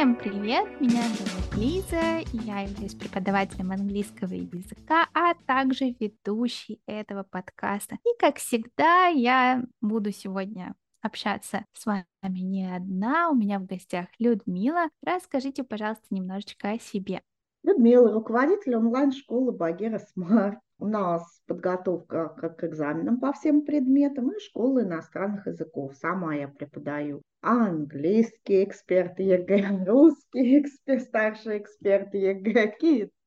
Всем привет! Меня зовут Лиза, я являюсь преподавателем английского языка, а также ведущей этого подкаста. И, как всегда, я буду сегодня общаться с вами не одна. У меня в гостях Людмила. Расскажите, пожалуйста, немножечко о себе. Людмила, руководитель онлайн-школы Багира Smart. У нас подготовка к экзаменам по всем предметам и школа иностранных языков. Сама я преподаю английский эксперт ЕГЭ, русский эксперт, старший эксперт ЕГЭ,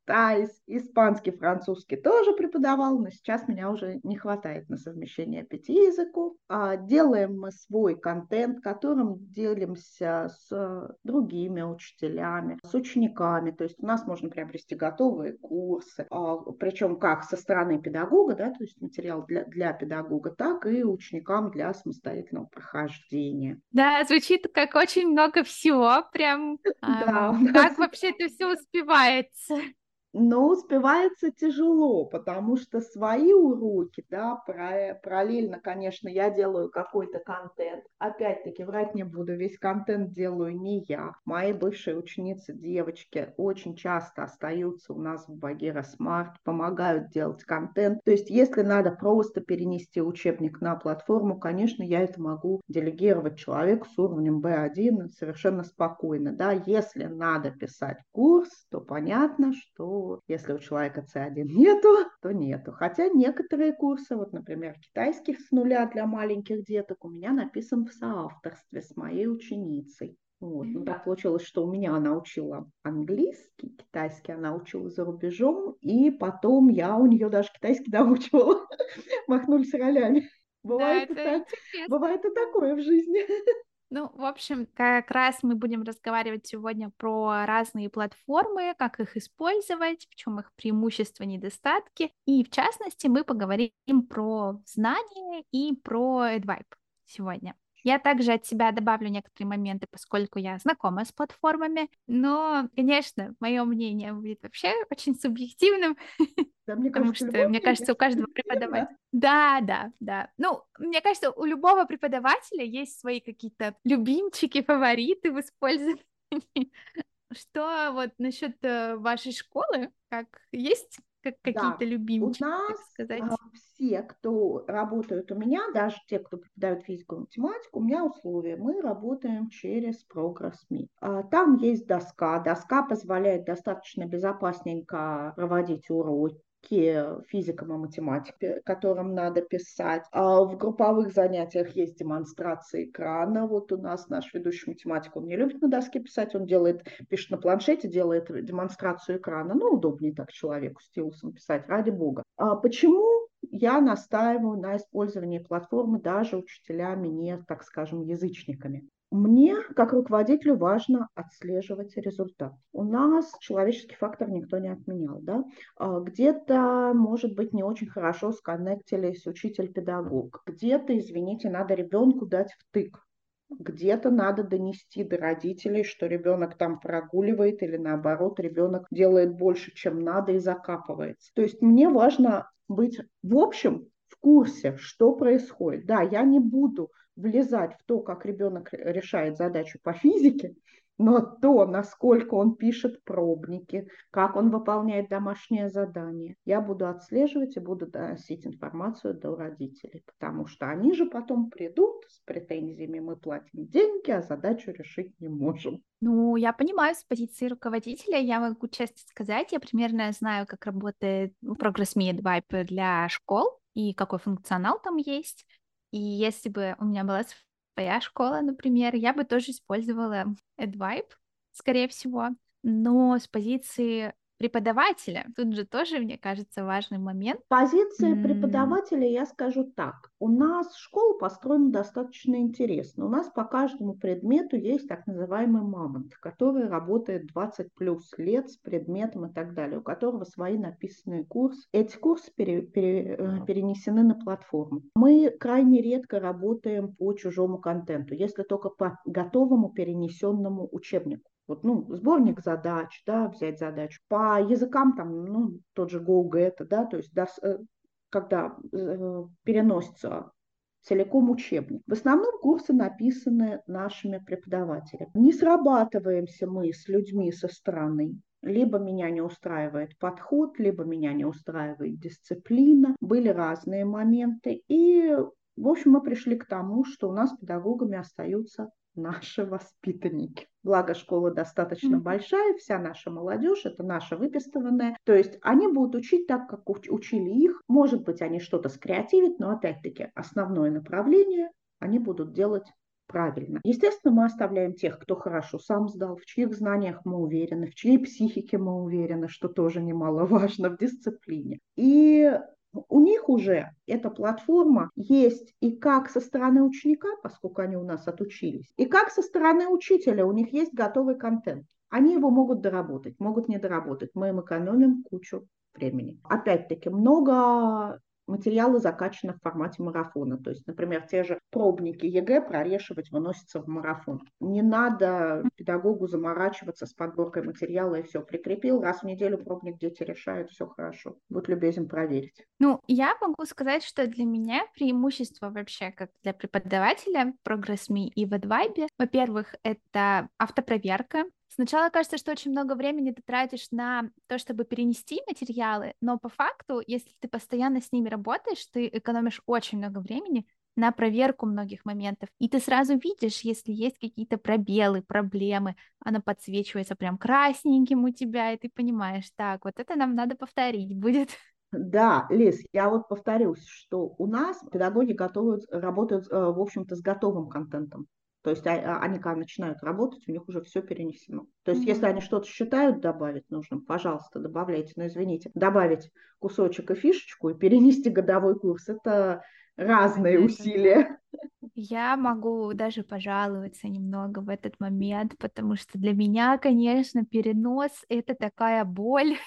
тайс, испанский, французский тоже преподавал, но сейчас меня уже не хватает на совмещение пяти языков. А делаем мы свой контент, которым делимся с другими учителями, с учениками. То есть у нас можно приобрести готовые курсы, а, причем как со стороны педагога, да, то есть материал для, для педагога, так и ученикам для самостоятельного прохождения. Да, звучит как очень много всего, прям. Да, как вообще это все успевается? Но успевается тяжело, потому что свои уроки, да, параллельно, конечно, я делаю какой-то контент. Опять-таки, врать не буду, весь контент делаю не я. Мои бывшие ученицы, девочки, очень часто остаются у нас в Багира Смарт, помогают делать контент. То есть, если надо просто перенести учебник на платформу, конечно, я это могу делегировать человеку с уровнем B1 совершенно спокойно. Да, если надо писать курс, то понятно, что если у человека C1 нету, то нету. Хотя некоторые курсы, вот, например, китайских с нуля для маленьких деток, у меня написан в соавторстве с моей ученицей. Вот. Ну, так получилось, что у меня она учила английский, китайский она учила за рубежом, и потом я у нее даже китайский доучивала. Махнулись ролями. Бывает, да, это так, бывает и такое в жизни. Ну, в общем, как раз мы будем разговаривать сегодня про разные платформы, как их использовать, в чем их преимущества, недостатки. И в частности, мы поговорим про знания и про AdVibe сегодня. Я также от себя добавлю некоторые моменты, поскольку я знакома с платформами, но, конечно, мое мнение будет вообще очень субъективным, да, мне потому кажется, что, мне кажется, у каждого преподавателя... Да, да, да. Ну, мне кажется, у любого преподавателя есть свои какие-то любимчики, фавориты в использовании. Что вот насчет э, вашей школы, как есть как какие-то да. любимчики, у нас сказать? А, все, кто работают у меня, даже те, кто преподают физику и математику, у меня условия. Мы работаем через Progress.me. А, там есть доска. Доска позволяет достаточно безопасненько проводить уроки физикам и математике, которым надо писать. А в групповых занятиях есть демонстрация экрана. Вот у нас наш ведущий математик, он не любит на доске писать, он делает, пишет на планшете, делает демонстрацию экрана. Ну, удобнее так человеку стилусом писать, ради бога. А почему я настаиваю на использовании платформы даже учителями, не, так скажем, язычниками. Мне, как руководителю, важно отслеживать результат. У нас человеческий фактор никто не отменял. Да? А, где-то, может быть, не очень хорошо сконнектились учитель-педагог. Где-то, извините, надо ребенку дать втык. Где-то надо донести до родителей, что ребенок там прогуливает или наоборот ребенок делает больше, чем надо и закапывается. То есть мне важно быть в общем в курсе, что происходит. Да, я не буду влезать в то, как ребенок решает задачу по физике, но то, насколько он пишет пробники, как он выполняет домашнее задание, я буду отслеживать и буду доносить информацию до родителей, потому что они же потом придут с претензиями, мы платим деньги, а задачу решить не можем. Ну, я понимаю, с позиции руководителя я могу честно сказать, я примерно знаю, как работает Progress Me Vibe для школ и какой функционал там есть. И если бы у меня была своя школа, например, я бы тоже использовала AdVibe, скорее всего, но с позиции преподавателя. Тут же тоже, мне кажется, важный момент. Позиция преподавателя, я скажу так. У нас школа построена достаточно интересно. У нас по каждому предмету есть так называемый мамонт, который работает 20 плюс лет с предметом и так далее, у которого свои написанные курсы. Эти курсы пере, пере, э, перенесены на платформу. Мы крайне редко работаем по чужому контенту, если только по готовому перенесенному учебнику. Вот, ну, сборник задач, да, взять задачу. По языкам там, ну, тот же GoGet, да, то есть да, э, когда э, переносится целиком учебник. В основном курсы написаны нашими преподавателями. Не срабатываемся мы с людьми со стороны. Либо меня не устраивает подход, либо меня не устраивает дисциплина. Были разные моменты. И, в общем, мы пришли к тому, что у нас педагогами остаются наши воспитанники. Благо школа достаточно mm-hmm. большая, вся наша молодежь, это наша выписанная. То есть они будут учить так, как учили их. Может быть, они что-то скреативят, но опять-таки основное направление они будут делать правильно. Естественно, мы оставляем тех, кто хорошо сам сдал, в чьих знаниях мы уверены, в чьей психике мы уверены, что тоже немаловажно в дисциплине. И у них уже эта платформа есть и как со стороны ученика, поскольку они у нас отучились, и как со стороны учителя. У них есть готовый контент. Они его могут доработать, могут не доработать. Мы им экономим кучу времени. Опять-таки, много материалы закачаны в формате марафона. То есть, например, те же пробники ЕГЭ прорешивать выносятся в марафон. Не надо педагогу заморачиваться с подборкой материала и все прикрепил. Раз в неделю пробник дети решают, все хорошо. Будь любезен проверить. Ну, я могу сказать, что для меня преимущество вообще как для преподавателя ProgressMe и в AdVibe, во-первых, это автопроверка, Сначала кажется, что очень много времени ты тратишь на то, чтобы перенести материалы, но по факту, если ты постоянно с ними работаешь, ты экономишь очень много времени на проверку многих моментов. И ты сразу видишь, если есть какие-то пробелы, проблемы, она подсвечивается прям красненьким у тебя, и ты понимаешь, так, вот это нам надо повторить будет. Да, Лиз, я вот повторюсь, что у нас педагоги готовят, работают, э, в общем-то, с готовым контентом. То есть а, а, они, когда начинают работать, у них уже все перенесено. То есть mm-hmm. если они что-то считают добавить нужным, пожалуйста, добавляйте. Но извините, добавить кусочек и фишечку и перенести годовой курс – это разные это усилия. Я могу даже пожаловаться немного в этот момент, потому что для меня, конечно, перенос — это такая боль.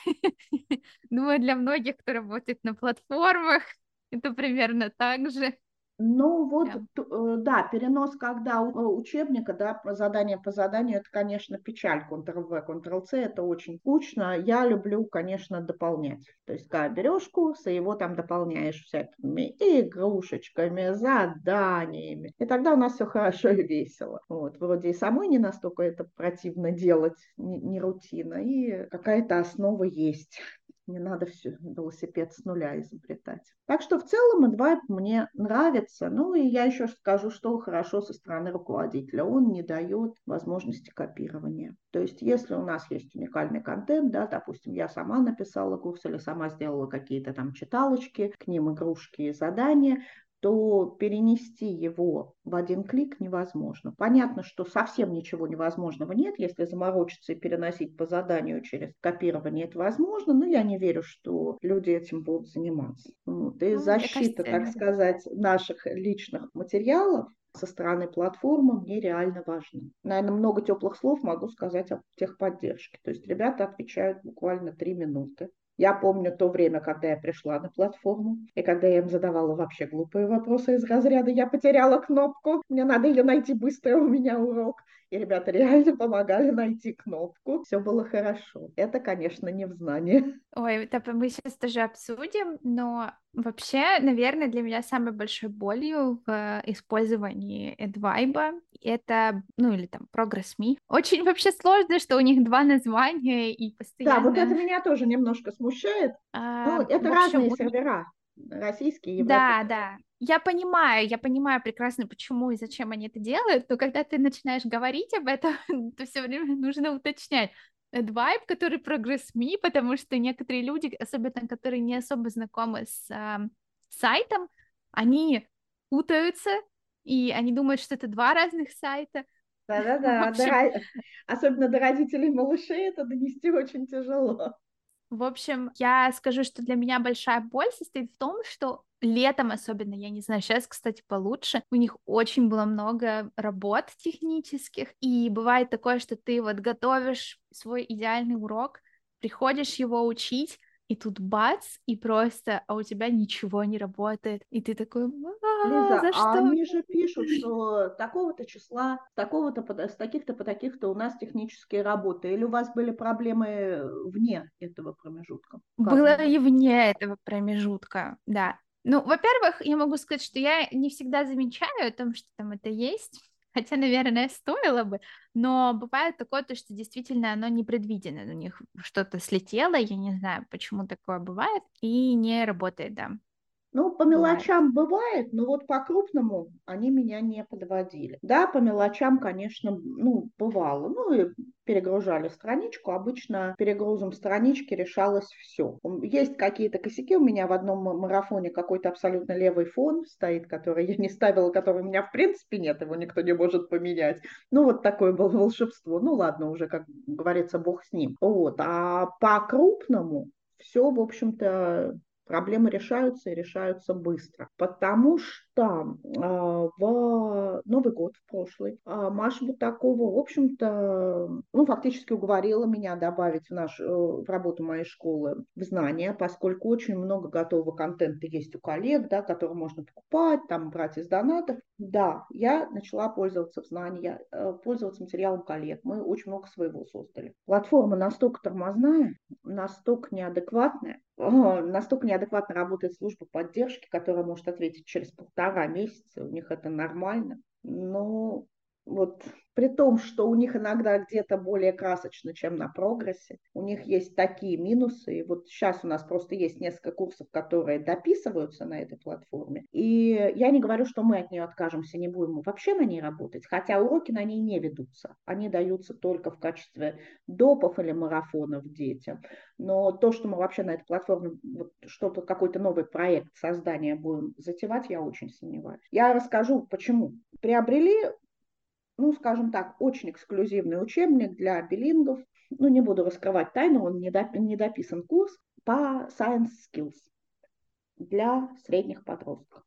Думаю, для многих, кто работает на платформах, это примерно так же. Ну вот, yeah. да, перенос, когда у учебника, да, задание по заданию, это, конечно, печаль, Ctrl-V, Ctrl-C, это очень скучно. Я люблю, конечно, дополнять. То есть, когда берешь курс, и его там дополняешь всякими игрушечками, заданиями. И тогда у нас все хорошо и весело. Вот, вроде и самой не настолько это противно делать, не, не рутина, и какая-то основа есть не надо все велосипед с нуля изобретать. Так что в целом Advibe мне нравится. Ну и я еще скажу, что хорошо со стороны руководителя. Он не дает возможности копирования. То есть если у нас есть уникальный контент, да, допустим, я сама написала курс или сама сделала какие-то там читалочки, к ним игрушки и задания, то перенести его в один клик невозможно. Понятно, что совсем ничего невозможного нет, если заморочиться и переносить по заданию через копирование, это возможно, но я не верю, что люди этим будут заниматься. Вот. И ну, защита, так сказать, наших личных материалов со стороны платформы мне реально важно. Наверное, много теплых слов могу сказать о техподдержке. То есть ребята отвечают буквально три минуты. Я помню то время, когда я пришла на платформу, и когда я им задавала вообще глупые вопросы из разряда «я потеряла кнопку, мне надо ее найти быстро, у меня урок». И ребята реально помогали найти кнопку. Все было хорошо. Это, конечно, не в знании. Ой, это мы сейчас тоже обсудим, но вообще, наверное, для меня самой большой болью в использовании AdVibe это, ну или там ProgressMe. Очень вообще сложно, что у них два названия и постоянно... Да, вот это меня тоже немножко смущает. А, ну, это общем, разные сервера российские, европейские. Да, да. Я понимаю, я понимаю прекрасно, почему и зачем они это делают, но когда ты начинаешь говорить об этом, то все время нужно уточнять. Advibe, который прогресс СМИ, потому что некоторые люди, особенно которые не особо знакомы с э, сайтом, они путаются, и они думают, что это два разных сайта. Да-да-да, общем... особенно до родителей малышей это донести очень тяжело. В общем, я скажу, что для меня большая боль состоит в том, что летом особенно, я не знаю, сейчас, кстати, получше, у них очень было много работ технических, и бывает такое, что ты вот готовишь свой идеальный урок, приходишь его учить, и тут бац, и просто, а у тебя ничего не работает, и ты такой, а, Лиза, за а что? они же пишут, что такого-то числа, такого-то, с таких-то по таких-то у нас технические работы, или у вас были проблемы вне этого промежутка? Было и вне этого промежутка, да. Ну, во-первых, я могу сказать, что я не всегда замечаю о том, что там это есть, хотя, наверное, стоило бы, но бывает такое, то, что действительно оно непредвидено, у них что-то слетело, я не знаю, почему такое бывает, и не работает, да. Ну, по мелочам бывает. но вот по крупному они меня не подводили. Да, по мелочам, конечно, ну, бывало. Ну, и перегружали страничку. Обычно перегрузом странички решалось все. Есть какие-то косяки. У меня в одном марафоне какой-то абсолютно левый фон стоит, который я не ставила, который у меня в принципе нет, его никто не может поменять. Ну, вот такое было волшебство. Ну, ладно, уже, как говорится, бог с ним. Вот. А по крупному все, в общем-то, проблемы решаются и решаются быстро. Потому что э, в Новый год, в прошлый, э, Маша Бутакова, в общем-то, ну, фактически уговорила меня добавить в, наш, э, в работу моей школы в знания, поскольку очень много готового контента есть у коллег, да, который можно покупать, там, брать из донатов. Да, я начала пользоваться в знания, э, пользоваться материалом коллег. Мы очень много своего создали. Платформа настолько тормозная, настолько неадекватная, настолько неадекватно работает служба поддержки, которая может ответить через полтора месяца, у них это нормально. Но вот при том, что у них иногда где-то более красочно, чем на прогрессе, у них есть такие минусы. И вот сейчас у нас просто есть несколько курсов, которые дописываются на этой платформе. И я не говорю, что мы от нее откажемся, не будем вообще на ней работать, хотя уроки на ней не ведутся. Они даются только в качестве допов или марафонов детям. Но то, что мы вообще на этой платформе вот что-то, какой-то новый проект создания будем затевать, я очень сомневаюсь. Я расскажу, почему. Приобрели ну, скажем так, очень эксклюзивный учебник для билингов. Ну, не буду раскрывать тайну, он не, доп, не дописан курс по Science Skills для средних подростков,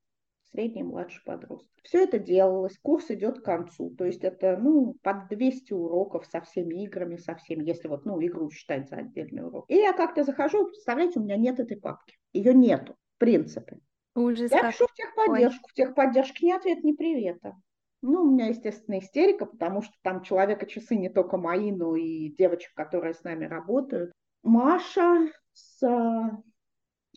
средний и младший подросток. Все это делалось, курс идет к концу, то есть это, ну, под 200 уроков со всеми играми, со всеми, если вот, ну, игру считать за отдельный урок. И я как-то захожу, представляете, у меня нет этой папки, ее нету, в принципе. Ужас я пишу в техподдержку, в техподдержке ни ответ, ни привета. Ну, у меня, естественно, истерика, потому что там человека часы не только мои, но и девочек, которые с нами работают. Маша с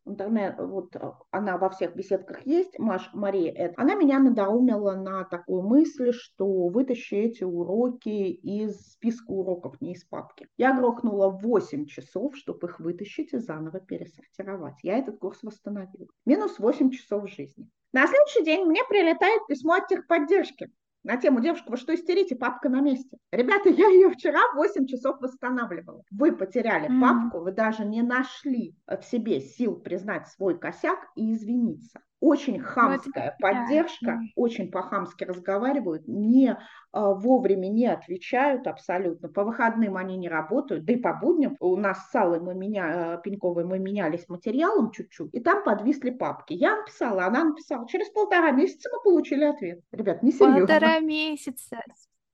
интернет, вот она во всех беседках есть, Маш, Мария, это, она меня надоумила на такую мысль, что вытащи эти уроки из списка уроков, не из папки. Я грохнула 8 часов, чтобы их вытащить и заново пересортировать. Я этот курс восстановила. Минус 8 часов жизни. На следующий день мне прилетает письмо от техподдержки на тему «Девушка, вы что истерите? Папка на месте». Ребята, я ее вчера 8 часов восстанавливала. Вы потеряли mm-hmm. папку, вы даже не нашли в себе сил признать свой косяк и извиниться очень ну, хамская вот поддержка, да. очень по-хамски разговаривают, не а, вовремя не отвечают абсолютно. По выходным они не работают, да и по будням. У нас с Аллой мы меня, э, Пеньковой мы менялись материалом чуть-чуть, и там подвисли папки. Я написала, она написала. Через полтора месяца мы получили ответ. Ребят, не серьезно. Полтора месяца.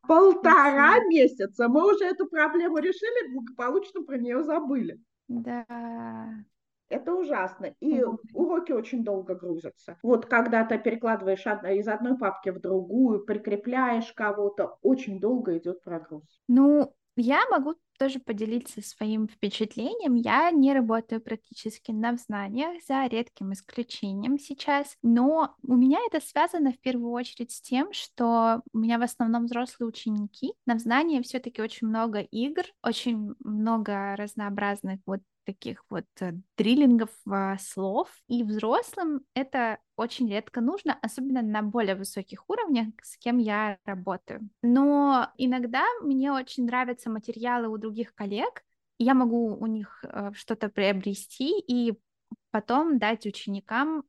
Полтора месяца. Мы уже эту проблему решили, благополучно про нее забыли. Да. Это ужасно. И уроки очень долго грузятся. Вот когда ты перекладываешь из одной папки в другую, прикрепляешь кого-то, очень долго идет прогруз. Ну, я могу тоже поделиться своим впечатлением. Я не работаю практически на знаниях, за редким исключением сейчас, но у меня это связано в первую очередь с тем, что у меня в основном взрослые ученики. На знания все-таки очень много игр, очень много разнообразных вот таких вот э, дриллингов а, слов, и взрослым это очень редко нужно, особенно на более высоких уровнях, с кем я работаю. Но иногда мне очень нравятся материалы у других коллег, я могу у них э, что-то приобрести и потом дать ученикам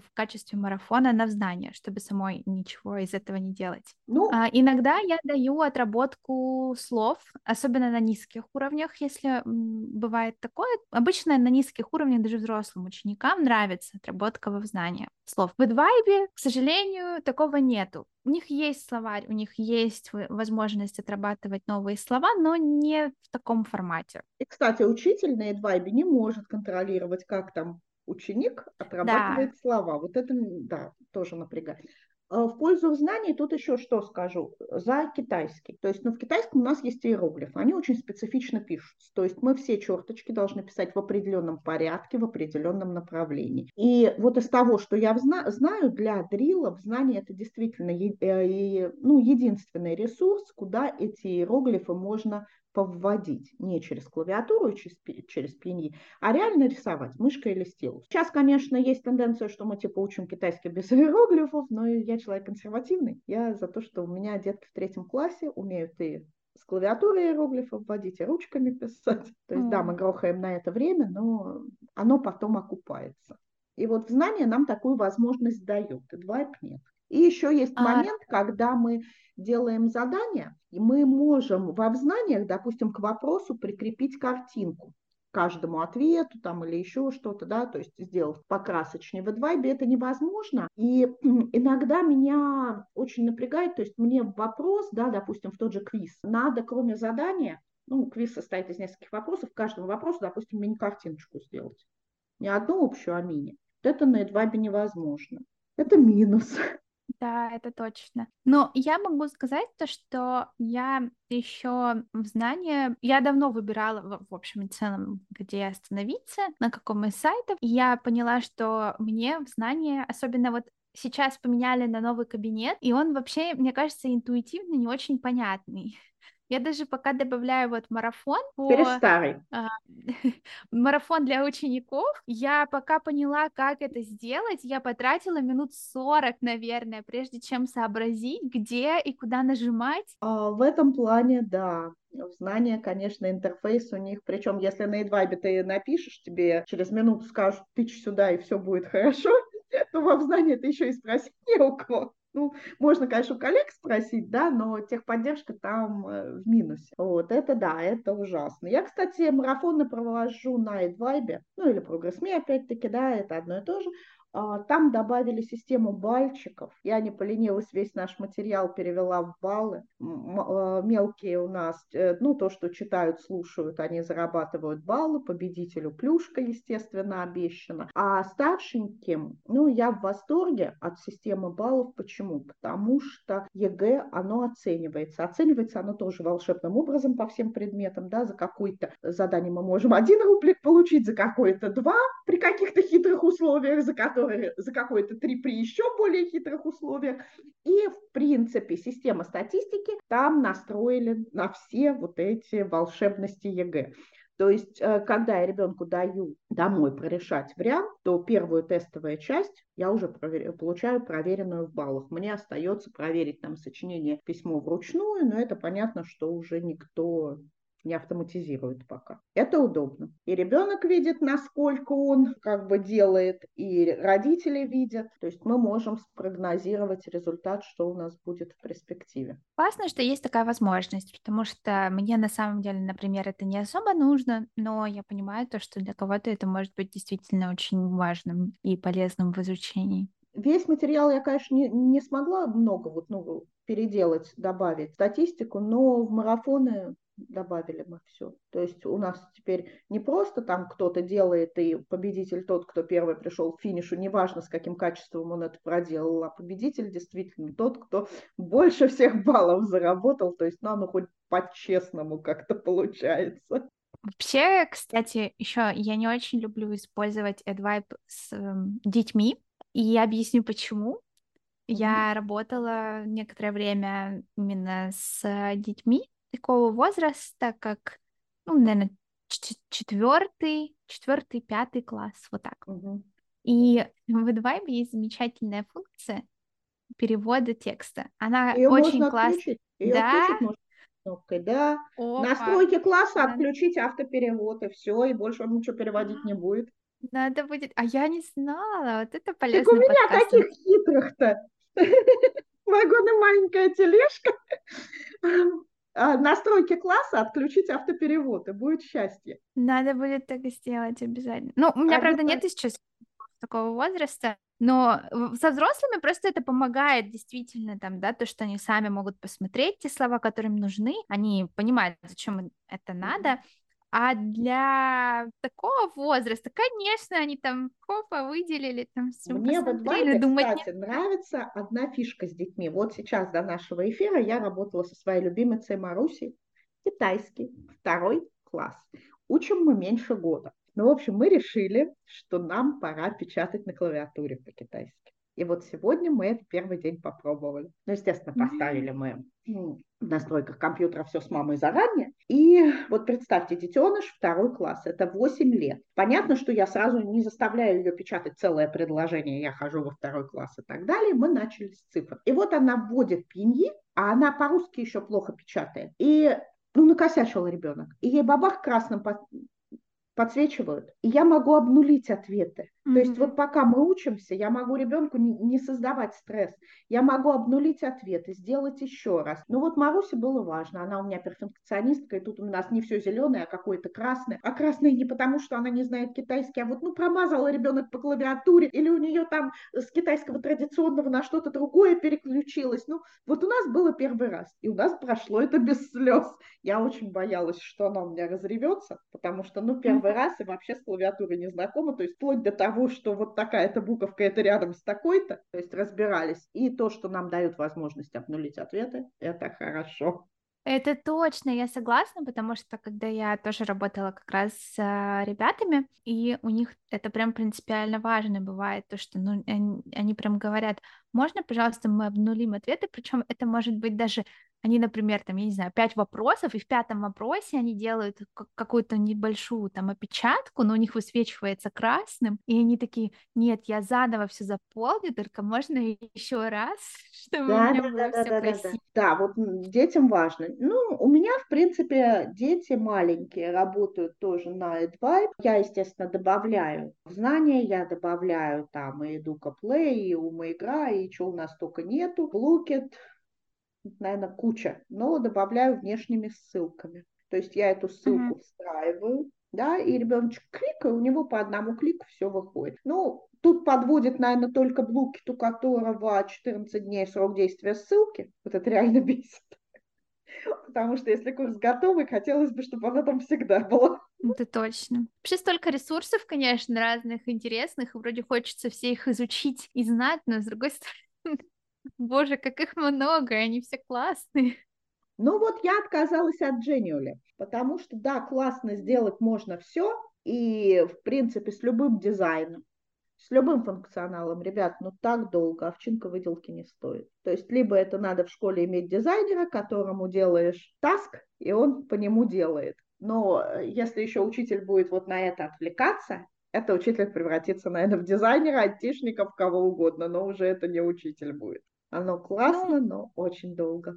в качестве марафона на знание, чтобы самой ничего из этого не делать. Ну, а, иногда я даю отработку слов, особенно на низких уровнях, если бывает такое. Обычно на низких уровнях даже взрослым ученикам нравится отработка во знание слов. В Эдвайбе, к сожалению, такого нету. У них есть словарь, у них есть возможность отрабатывать новые слова, но не в таком формате. И, кстати, учитель на Эдвайбе не может контролировать, как там ученик отрабатывает да. слова. Вот это, да, тоже напрягает. А в пользу знаний тут еще что скажу. За китайский. То есть, ну, в китайском у нас есть иероглифы. Они очень специфично пишутся. То есть мы все черточки должны писать в определенном порядке, в определенном направлении. И вот из того, что я знаю, для дрилов знание это действительно э, ну, единственный ресурс, куда эти иероглифы можно повводить не через клавиатуру, через, через пиньи, а реально рисовать мышкой или стилус. Сейчас, конечно, есть тенденция, что мы типа учим китайский без иероглифов, но я человек консервативный. Я за то, что у меня детки в третьем классе умеют и с клавиатуры иероглифов вводить, и ручками писать. То есть, mm. да, мы грохаем на это время, но оно потом окупается. И вот в знание нам такую возможность дает, и два нет. И еще есть а... момент, когда мы делаем задание, и мы можем во взнаниях, допустим, к вопросу прикрепить картинку каждому ответу там или еще что-то, да, то есть сделать покрасочнее. В Advibe это невозможно, и иногда меня очень напрягает, то есть мне вопрос, да, допустим, в тот же квиз, надо кроме задания, ну, квиз состоит из нескольких вопросов, к каждому вопросу, допустим, мини-картиночку сделать. Не одну общую, а мини. Вот это на Advibe невозможно. Это минус. Да, это точно. Но я могу сказать то, что я еще в знании, я давно выбирала, в общем и целом, где остановиться, на каком из сайтов. И я поняла, что мне в знании, особенно вот сейчас поменяли на новый кабинет, и он вообще, мне кажется, интуитивно не очень понятный. Я даже пока добавляю вот марафон по... Перестарый. А, марафон для учеников. Я пока поняла, как это сделать. Я потратила минут 40, наверное, прежде чем сообразить, где и куда нажимать. А, в этом плане, да. Знания, конечно, интерфейс у них. Причем, если на Эдвайбе ты напишешь, тебе через минуту скажут, тычь сюда, и все будет хорошо, то во знании ты еще и спросить не у кого. Ну, можно, конечно, у коллег спросить, да, но техподдержка там э, в минусе. Вот, это да, это ужасно. Я, кстати, марафоны провожу на Эдвайбе, ну или ProgressMe, опять-таки, да, это одно и то же. А, там добавили систему бальчиков. Я не поленилась, весь наш материал перевела в баллы. А, мелкие у нас, э, ну, то, что читают, слушают, они зарабатывают баллы. Победителю плюшка, естественно, обещана. А старшеньким, ну, я в восторге от системы баллов. Почему? Потому что ЕГЭ, оно оценивается. Оценивается оно тоже волшебным образом по всем предметам, да, за какое-то задание мы можем один рублик получить, за какое-то два при каких-то хитрых условиях, за которые которые за какое-то три при еще более хитрых условиях. И, в принципе, система статистики там настроили на все вот эти волшебности ЕГЭ. То есть, э, когда я ребенку даю домой прорешать вариант, то первую тестовую часть я уже провер... получаю проверенную в баллах. Мне остается проверить там сочинение письмо вручную, но это понятно, что уже никто не автоматизирует пока. Это удобно. И ребенок видит, насколько он как бы делает, и родители видят. То есть мы можем спрогнозировать результат, что у нас будет в перспективе. Классно, что есть такая возможность, потому что мне на самом деле, например, это не особо нужно, но я понимаю то, что для кого-то это может быть действительно очень важным и полезным в изучении. Весь материал я, конечно, не, не смогла много вот, ну, переделать, добавить статистику, но в марафоны добавили мы все. То есть у нас теперь не просто там кто-то делает, и победитель тот, кто первый пришел к финишу, неважно с каким качеством он это проделал, а победитель действительно тот, кто больше всех баллов заработал, то есть ну, оно хоть по-честному как-то получается. Вообще, кстати, еще я не очень люблю использовать AdVibe с э, детьми, и я объясню почему. Mm-hmm. Я работала некоторое время именно с детьми, такого возраста, как, ну, наверное, четвертый, четвертый, пятый класс, вот так. Угу. И в Advibe есть замечательная функция перевода текста. Она Её очень классная. Да? кнопкой, да. Опа. Настройки класса Надо... отключить автоперевод, и все, и больше он ничего переводить не будет. Надо будет. А я не знала, вот это полезно. Так у меня подкаст. таких хитрых-то. Вагон маленькая тележка. А, настройки класса отключить автоперевод, и будет счастье. Надо будет так сделать обязательно. Ну, у меня, а правда, нет сейчас такого возраста, но со взрослыми просто это помогает действительно там, да, то, что они сами могут посмотреть те слова, которые им нужны, они понимают, зачем это надо, А для такого возраста, конечно, они там копа выделили, там все Мне в думать, кстати, нет. нравится одна фишка с детьми. Вот сейчас до нашего эфира я работала со своей любимицей Марусей. Китайский, второй класс. Учим мы меньше года. Ну, в общем, мы решили, что нам пора печатать на клавиатуре по-китайски. И вот сегодня мы это первый день попробовали. Ну, естественно, поставили мы в настройках компьютера все с мамой заранее. И вот представьте, детеныш второй класс, это 8 лет. Понятно, что я сразу не заставляю ее печатать целое предложение, я хожу во второй класс и так далее. Мы начали с цифр. И вот она вводит пиньи, а она по-русски еще плохо печатает. И ну, накосячил ребенок. И ей бабах красным подсвечивают, и я могу обнулить ответы. Mm-hmm. То есть вот пока мы учимся, я могу ребенку не, не создавать стресс, я могу обнулить ответы, сделать еще раз. Ну вот Марусе было важно, она у меня перфекционистка, и тут у нас не все зеленое, а какое-то красное. А красное не потому, что она не знает китайский, а вот ну промазала ребенок по клавиатуре, или у нее там с китайского традиционного на что-то другое переключилось. Ну вот у нас было первый раз, и у нас прошло это без слез. Я очень боялась, что она у меня разревется, потому что ну первый первый раз и вообще с клавиатурой не знакома, то есть вплоть до того, что вот такая-то буковка, это рядом с такой-то, то есть разбирались. И то, что нам дают возможность обнулить ответы, это хорошо. Это точно, я согласна, потому что когда я тоже работала как раз с а, ребятами, и у них это прям принципиально важно бывает, то, что ну, они, они прям говорят, можно, пожалуйста, мы обнулим ответы, причем это может быть даже они, например, там, я не знаю, пять вопросов, и в пятом вопросе они делают какую-то небольшую там опечатку, но у них высвечивается красным, и они такие, нет, я заново все заполню, только можно еще раз, чтобы да, у меня да, было да, все да, красиво. Да, да. да, вот детям важно. Ну, у меня, в принципе, дети маленькие работают тоже на AdVibe. Я, естественно, добавляю знания, я добавляю там и Educa Play, и Ума Игра, и чего у нас только нету. Blookit, наверное, куча, но добавляю внешними ссылками. То есть я эту ссылку mm-hmm. встраиваю, да, и ребеночек кликает, у него по одному клику все выходит. Ну, тут подводит, наверное, только Блукит, у которого 14 дней срок действия ссылки. Вот это реально бесит. Потому что если курс готовый, хотелось бы, чтобы она там всегда была. Это точно. Вообще столько ресурсов, конечно, разных, интересных, и вроде хочется все их изучить и знать, но с другой стороны, Боже, как их много, они все классные. Ну вот я отказалась от Genially, потому что да, классно сделать можно все, и в принципе с любым дизайном, с любым функционалом, ребят, ну так долго овчинка выделки не стоит. То есть либо это надо в школе иметь дизайнера, которому делаешь таск, и он по нему делает. Но э, если еще учитель будет вот на это отвлекаться, это учитель превратится, наверное, в дизайнера, айтишника, в кого угодно, но уже это не учитель будет. Оно классно, ну, но очень долго.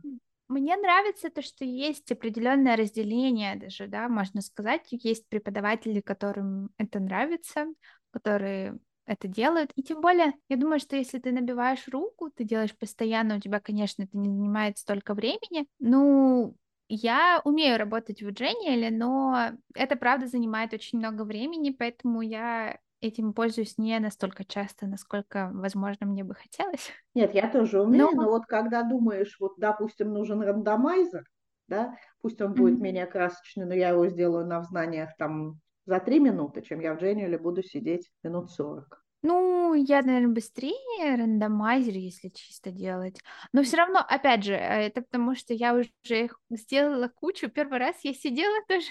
Мне нравится то, что есть определенное разделение даже, да, можно сказать. Есть преподаватели, которым это нравится, которые это делают. И тем более, я думаю, что если ты набиваешь руку, ты делаешь постоянно, у тебя, конечно, это не занимает столько времени. Ну, я умею работать в Genial, но это, правда, занимает очень много времени, поэтому я этим пользуюсь не настолько часто, насколько, возможно, мне бы хотелось. Нет, я тоже умею, но, но вот когда думаешь, вот, допустим, нужен рандомайзер, да, пусть он будет mm-hmm. менее красочный, но я его сделаю на знаниях там за три минуты, чем я в Дженниале буду сидеть минут сорок. Ну, я, наверное, быстрее рандомайзер, если чисто делать. Но все равно, опять же, э, это потому что я уже их сделала кучу. Первый раз я сидела тоже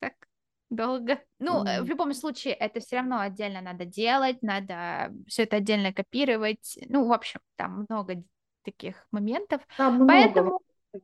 так долго. Ну, mm. в любом случае, это все равно отдельно надо делать, надо все это отдельно копировать. Ну, в общем, там много таких моментов. Там много, Поэтому...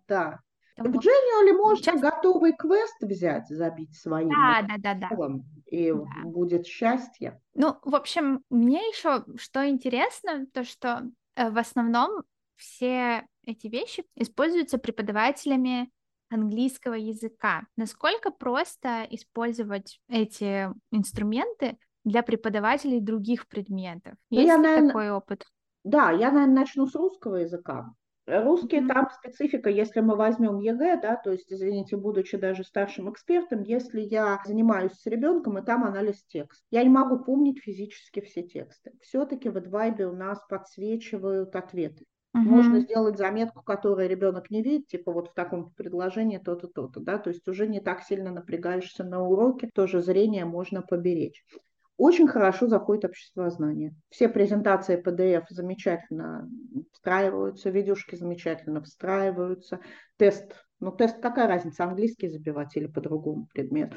да. Потому... В Genial можно Сейчас... готовый квест взять, забить своим да, да, да, да. и да. будет счастье. Ну, в общем, мне еще что интересно, то что э, в основном все эти вещи используются преподавателями английского языка. Насколько просто использовать эти инструменты для преподавателей других предметов? Ну, Есть я, ли наверное, такой опыт? Да, я, наверное, начну с русского языка. Русский mm-hmm. там специфика, если мы возьмем ЕГЭ, да, то есть, извините, будучи даже старшим экспертом, если я занимаюсь с ребенком, и там анализ текста, я не могу помнить физически все тексты. Все-таки в Edvibe у нас подсвечивают ответы. Угу. Можно сделать заметку, которую ребенок не видит, типа вот в таком предложении то-то, то-то, да, то есть уже не так сильно напрягаешься на уроке, тоже зрение можно поберечь. Очень хорошо заходит общество знания. Все презентации PDF замечательно встраиваются, видюшки замечательно встраиваются. Тест, ну тест какая разница, английский забивать или по другому предмету.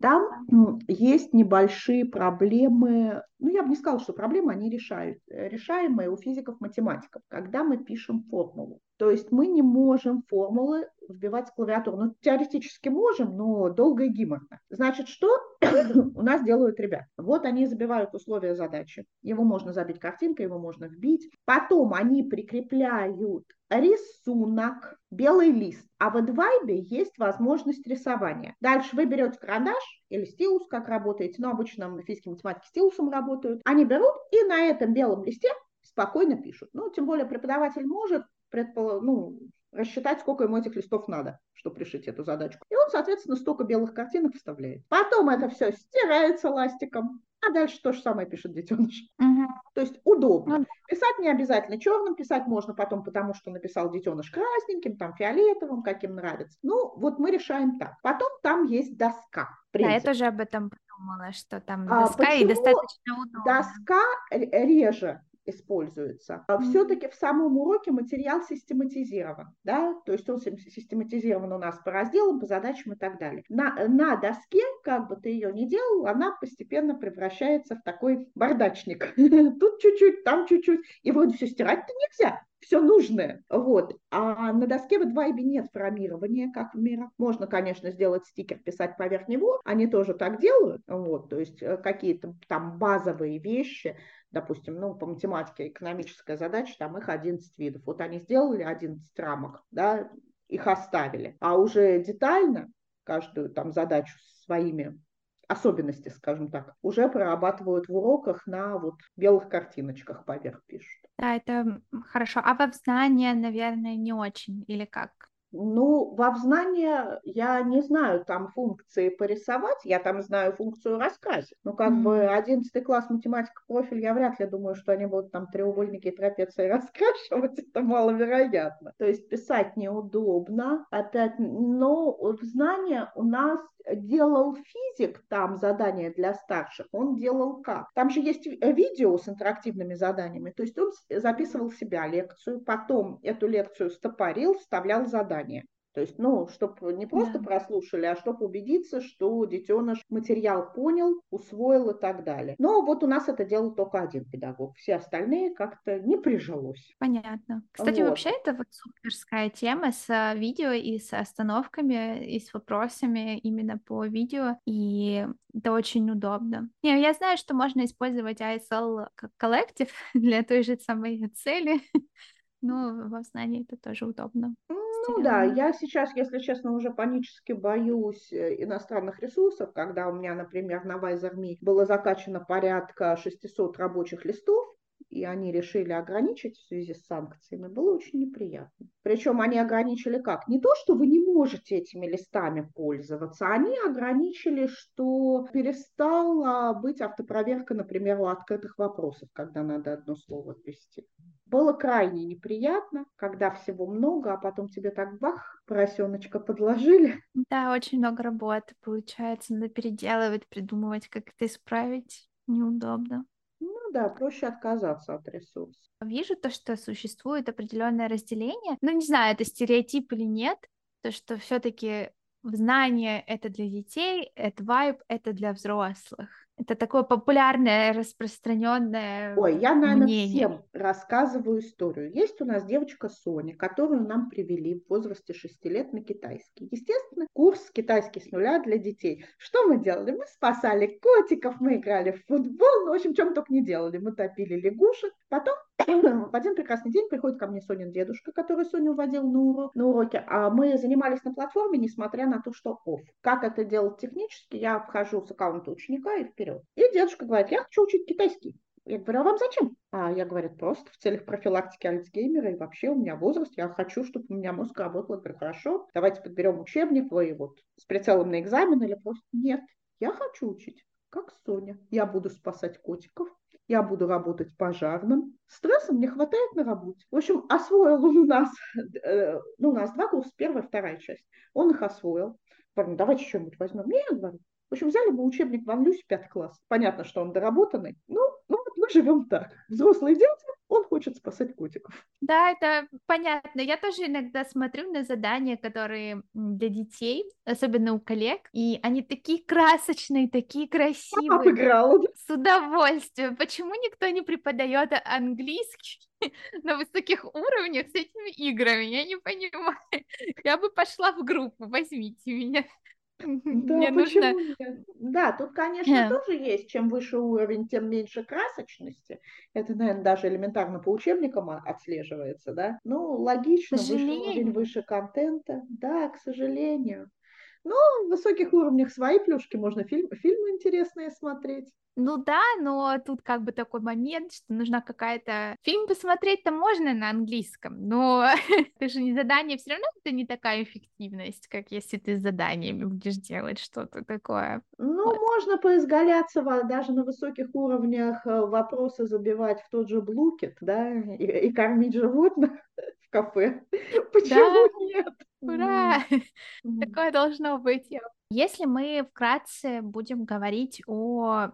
Там есть небольшие проблемы, ну я бы не сказала, что проблемы, они решают, э, решаемые у физиков-математиков, когда мы пишем формулу. То есть мы не можем формулы вбивать в клавиатуру. Ну, теоретически можем, но долго и гиморно. Значит, что у нас делают ребята? Вот они забивают условия задачи. Его можно забить картинкой, его можно вбить. Потом они прикрепляют рисунок, белый лист. А в Advibe есть возможность рисования. Дальше вы берете карандаш или стилус, как работаете. Ну, обычно на физике математике стилусом работают. Они берут и на этом белом листе спокойно пишут. Ну, тем более преподаватель может предпол... ну, рассчитать, сколько ему этих листов надо, чтобы решить эту задачку. И он, соответственно, столько белых картинок вставляет. Потом это все стирается ластиком, а дальше то же самое пишет детеныш. Угу. То есть удобно. Ну, писать не обязательно черным, писать можно потом, потому что написал детеныш красненьким, там фиолетовым, каким нравится. Ну, вот мы решаем так. Потом там есть доска. Да, я тоже об этом подумала, что там а доска а, и достаточно удобно. Доска реже используется. Mm-hmm. Все-таки в самом уроке материал систематизирован, да, то есть он систематизирован у нас по разделам, по задачам и так далее. На, на доске, как бы ты ее ни делал, она постепенно превращается в такой бардачник. Тут чуть-чуть, там чуть-чуть, и вроде все стирать-то нельзя, все нужное. Вот. А на доске в Advibe нет формирования, как в мирах. Можно, конечно, сделать стикер, писать поверх него. Они тоже так делают. Вот. То есть э, какие-то там базовые вещи, допустим, ну, по математике экономическая задача, там их 11 видов. Вот они сделали 11 рамок, да, их оставили. А уже детально каждую там задачу своими особенности, скажем так, уже прорабатывают в уроках на вот белых картиночках поверх пишут. Да, это хорошо. А во знания, наверное, не очень, или как? Ну, во взнание я не знаю там функции порисовать, я там знаю функцию рассказа. Ну, как mm-hmm. бы 11 класс математика профиль, я вряд ли думаю, что они будут там треугольники и трапеции раскрашивать, это маловероятно. То есть писать неудобно, опять, но в знание у нас делал физик, там задание для старших, он делал как? Там же есть видео с интерактивными заданиями, то есть он записывал себя лекцию, потом эту лекцию стопорил, вставлял задание. То есть, ну, чтобы не просто да. прослушали, а чтобы убедиться, что детеныш материал понял, усвоил и так далее. Но вот у нас это делал только один педагог. Все остальные как-то не прижилось. Понятно. Кстати, вот. вообще это вот суперская тема с а, видео и с остановками, и с вопросами именно по видео. И это очень удобно. Не, я знаю, что можно использовать ISL как коллектив для той же самой цели. Но во знании это тоже удобно. Ну да, я сейчас, если честно, уже панически боюсь э, иностранных ресурсов, когда у меня, например, на Вайзерми было закачано порядка 600 рабочих листов, и они решили ограничить в связи с санкциями, было очень неприятно. Причем они ограничили как? Не то, что вы не можете этими листами пользоваться, они ограничили, что перестала быть автопроверка, например, у открытых вопросов, когда надо одно слово ввести. Было крайне неприятно, когда всего много, а потом тебе так бах, поросеночка подложили. Да, очень много работы получается, надо переделывать, придумывать, как это исправить. Неудобно. Ну да, проще отказаться от ресурса. Вижу то, что существует определенное разделение. Ну, не знаю, это стереотип или нет, то, что все-таки знание это для детей, это вайб это для взрослых. Это такое популярное, распространенное Ой, я, наверное, мнение. всем рассказываю историю. Есть у нас девочка Соня, которую нам привели в возрасте 6 лет на китайский. Естественно, курс китайский с нуля для детей. Что мы делали? Мы спасали котиков, мы играли в футбол, ну, в общем, чем только не делали. Мы топили лягушек. Потом в один прекрасный день приходит ко мне Сонин дедушка, который Соню водил на, урок, на уроке, а мы занимались на платформе, несмотря на то, что офф. Как это делать технически, я вхожу с аккаунта ученика и вперед. И дедушка говорит, я хочу учить китайский. Я говорю, а вам зачем? А я говорю, просто в целях профилактики Альцгеймера и вообще у меня возраст, я хочу, чтобы у меня мозг работал. Хорошо, давайте подберем учебник, вы вот с прицелом на экзамен или просто нет. Я хочу учить, как Соня. Я буду спасать котиков, я буду работать пожарным. Стресса мне хватает на работе. В общем, освоил он у нас, э, ну, у нас два курса, первая, вторая часть. Он их освоил. Говорю, ну, давайте что-нибудь возьмем. Нет, говорю. В общем, взяли бы учебник Ван Люси, пятый класс. Понятно, что он доработанный. Ну, ну вот мы живем так. Взрослые дети, он хочет спасать котиков. Да, это понятно. Я тоже иногда смотрю на задания, которые для детей, особенно у коллег, и они такие красочные, такие красивые. Папа играла. С удовольствием. Почему никто не преподает английский на высоких уровнях с этими играми? Я не понимаю. Я бы пошла в группу, возьмите меня. Да, Мне нужно... нет? Да, тут, конечно, yeah. тоже есть, чем выше уровень, тем меньше красочности. Это, наверное, даже элементарно по учебникам отслеживается, да? Ну, логично, выше уровень, выше контента. Да, к сожалению. Но в высоких уровнях свои плюшки, можно фильм, фильмы интересные смотреть. Ну да, но тут как бы такой момент, что нужна какая-то... Фильм посмотреть-то можно на английском, но это же не задание, все равно это не такая эффективность, как если ты с заданиями будешь делать что-то такое. Ну, вот. можно поизгаляться даже на высоких уровнях э, вопросы забивать в тот же Блукет, да, и, и кормить животных в кафе. Почему да? нет? Ура! Такое должно быть. Если мы вкратце будем говорить о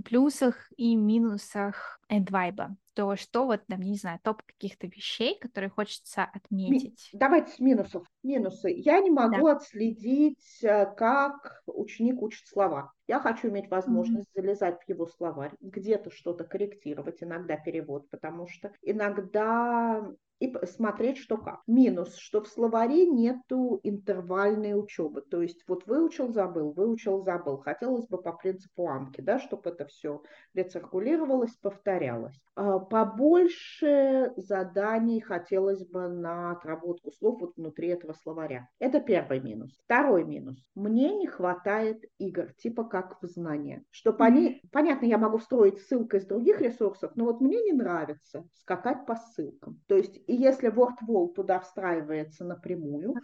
плюсах и минусах AdVibe, то что вот, там, не знаю, топ каких-то вещей, которые хочется отметить? Давайте с минусов. Минусы. Я не могу да. отследить, э, как ученик учит слова. Я хочу иметь возможность mm-hmm. залезать в его словарь, где-то что-то корректировать, иногда перевод, потому что иногда и смотреть, что как. Минус, что в словаре нету интервальной учебы. То есть вот выучил, забыл, выучил, забыл. Хотелось бы по принципу амки, да, чтобы это все рециркулировалось, повторялось. А, побольше заданий хотелось бы на отработку слов вот внутри этого словаря. Это первый минус. Второй минус. Мне не хватает игр, типа как в знания. Чтобы они... Понятно, я могу встроить ссылкой из других ресурсов, но вот мне не нравится скакать по ссылкам. То есть и если WordWall туда встраивается напрямую,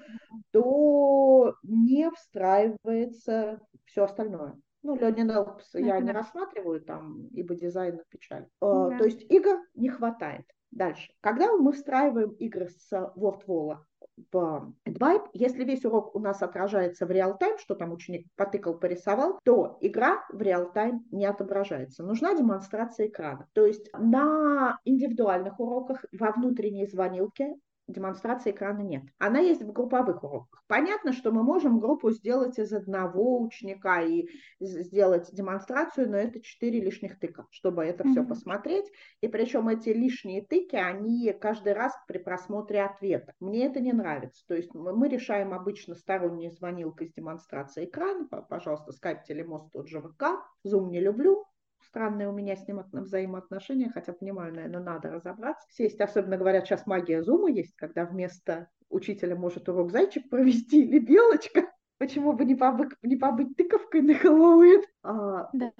то не встраивается все остальное. Ну, Ленин Элпс я не рассматриваю, там, ибо дизайн печаль. Да. То есть игр не хватает. Дальше. Когда мы встраиваем игры с WordWall в Advibe, если весь урок у нас отражается в реал-тайм, что там ученик потыкал, порисовал, то игра в реал-тайм не отображается. Нужна демонстрация экрана. То есть на индивидуальных уроках во внутренней звонилке демонстрации экрана нет. Она есть в групповых уроках. Понятно, что мы можем группу сделать из одного ученика и сделать демонстрацию, но это четыре лишних тыка, чтобы это mm-hmm. все посмотреть. И причем эти лишние тыки, они каждый раз при просмотре ответа. Мне это не нравится. То есть мы решаем обычно сторонней звонилкой с демонстрацией экрана. Пожалуйста, скайп, телемост, тот же ВК. Зум не люблю, странные у меня с ним взаимоотношения, хотя понимаю, наверное, надо разобраться. Сесть, особенно говорят, сейчас магия зума есть, когда вместо учителя может урок зайчик провести или белочка. Почему бы не побыть, не побыть тыковкой на Хэллоуин? А, да.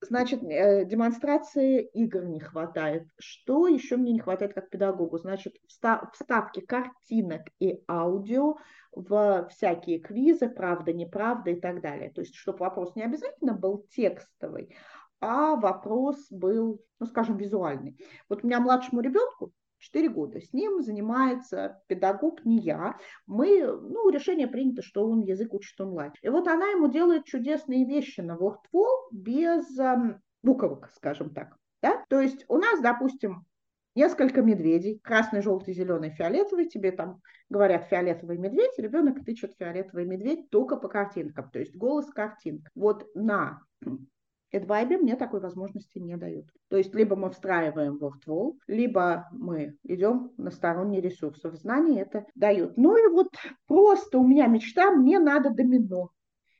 Значит, э, демонстрации игр не хватает. Что еще мне не хватает как педагогу? Значит, вставки картинок и аудио в всякие квизы, правда, неправда и так далее. То есть, чтобы вопрос не обязательно был текстовый, а вопрос был, ну, скажем, визуальный. Вот у меня младшему ребенку 4 года. С ним занимается педагог, не я. Мы, ну, решение принято, что он язык учит онлайн. И вот она ему делает чудесные вещи на WordWall без э, буквок, скажем так. Да? То есть у нас, допустим, несколько медведей, красный, желтый, зеленый, фиолетовый, тебе там говорят фиолетовый медведь, ребенок тычет фиолетовый медведь только по картинкам, то есть голос картинка. Вот на AdVibe мне такой возможности не дают. То есть либо мы встраиваем WordWall, либо мы идем на сторонние ресурсы. В знании это дают. Ну и вот просто у меня мечта, мне надо домино.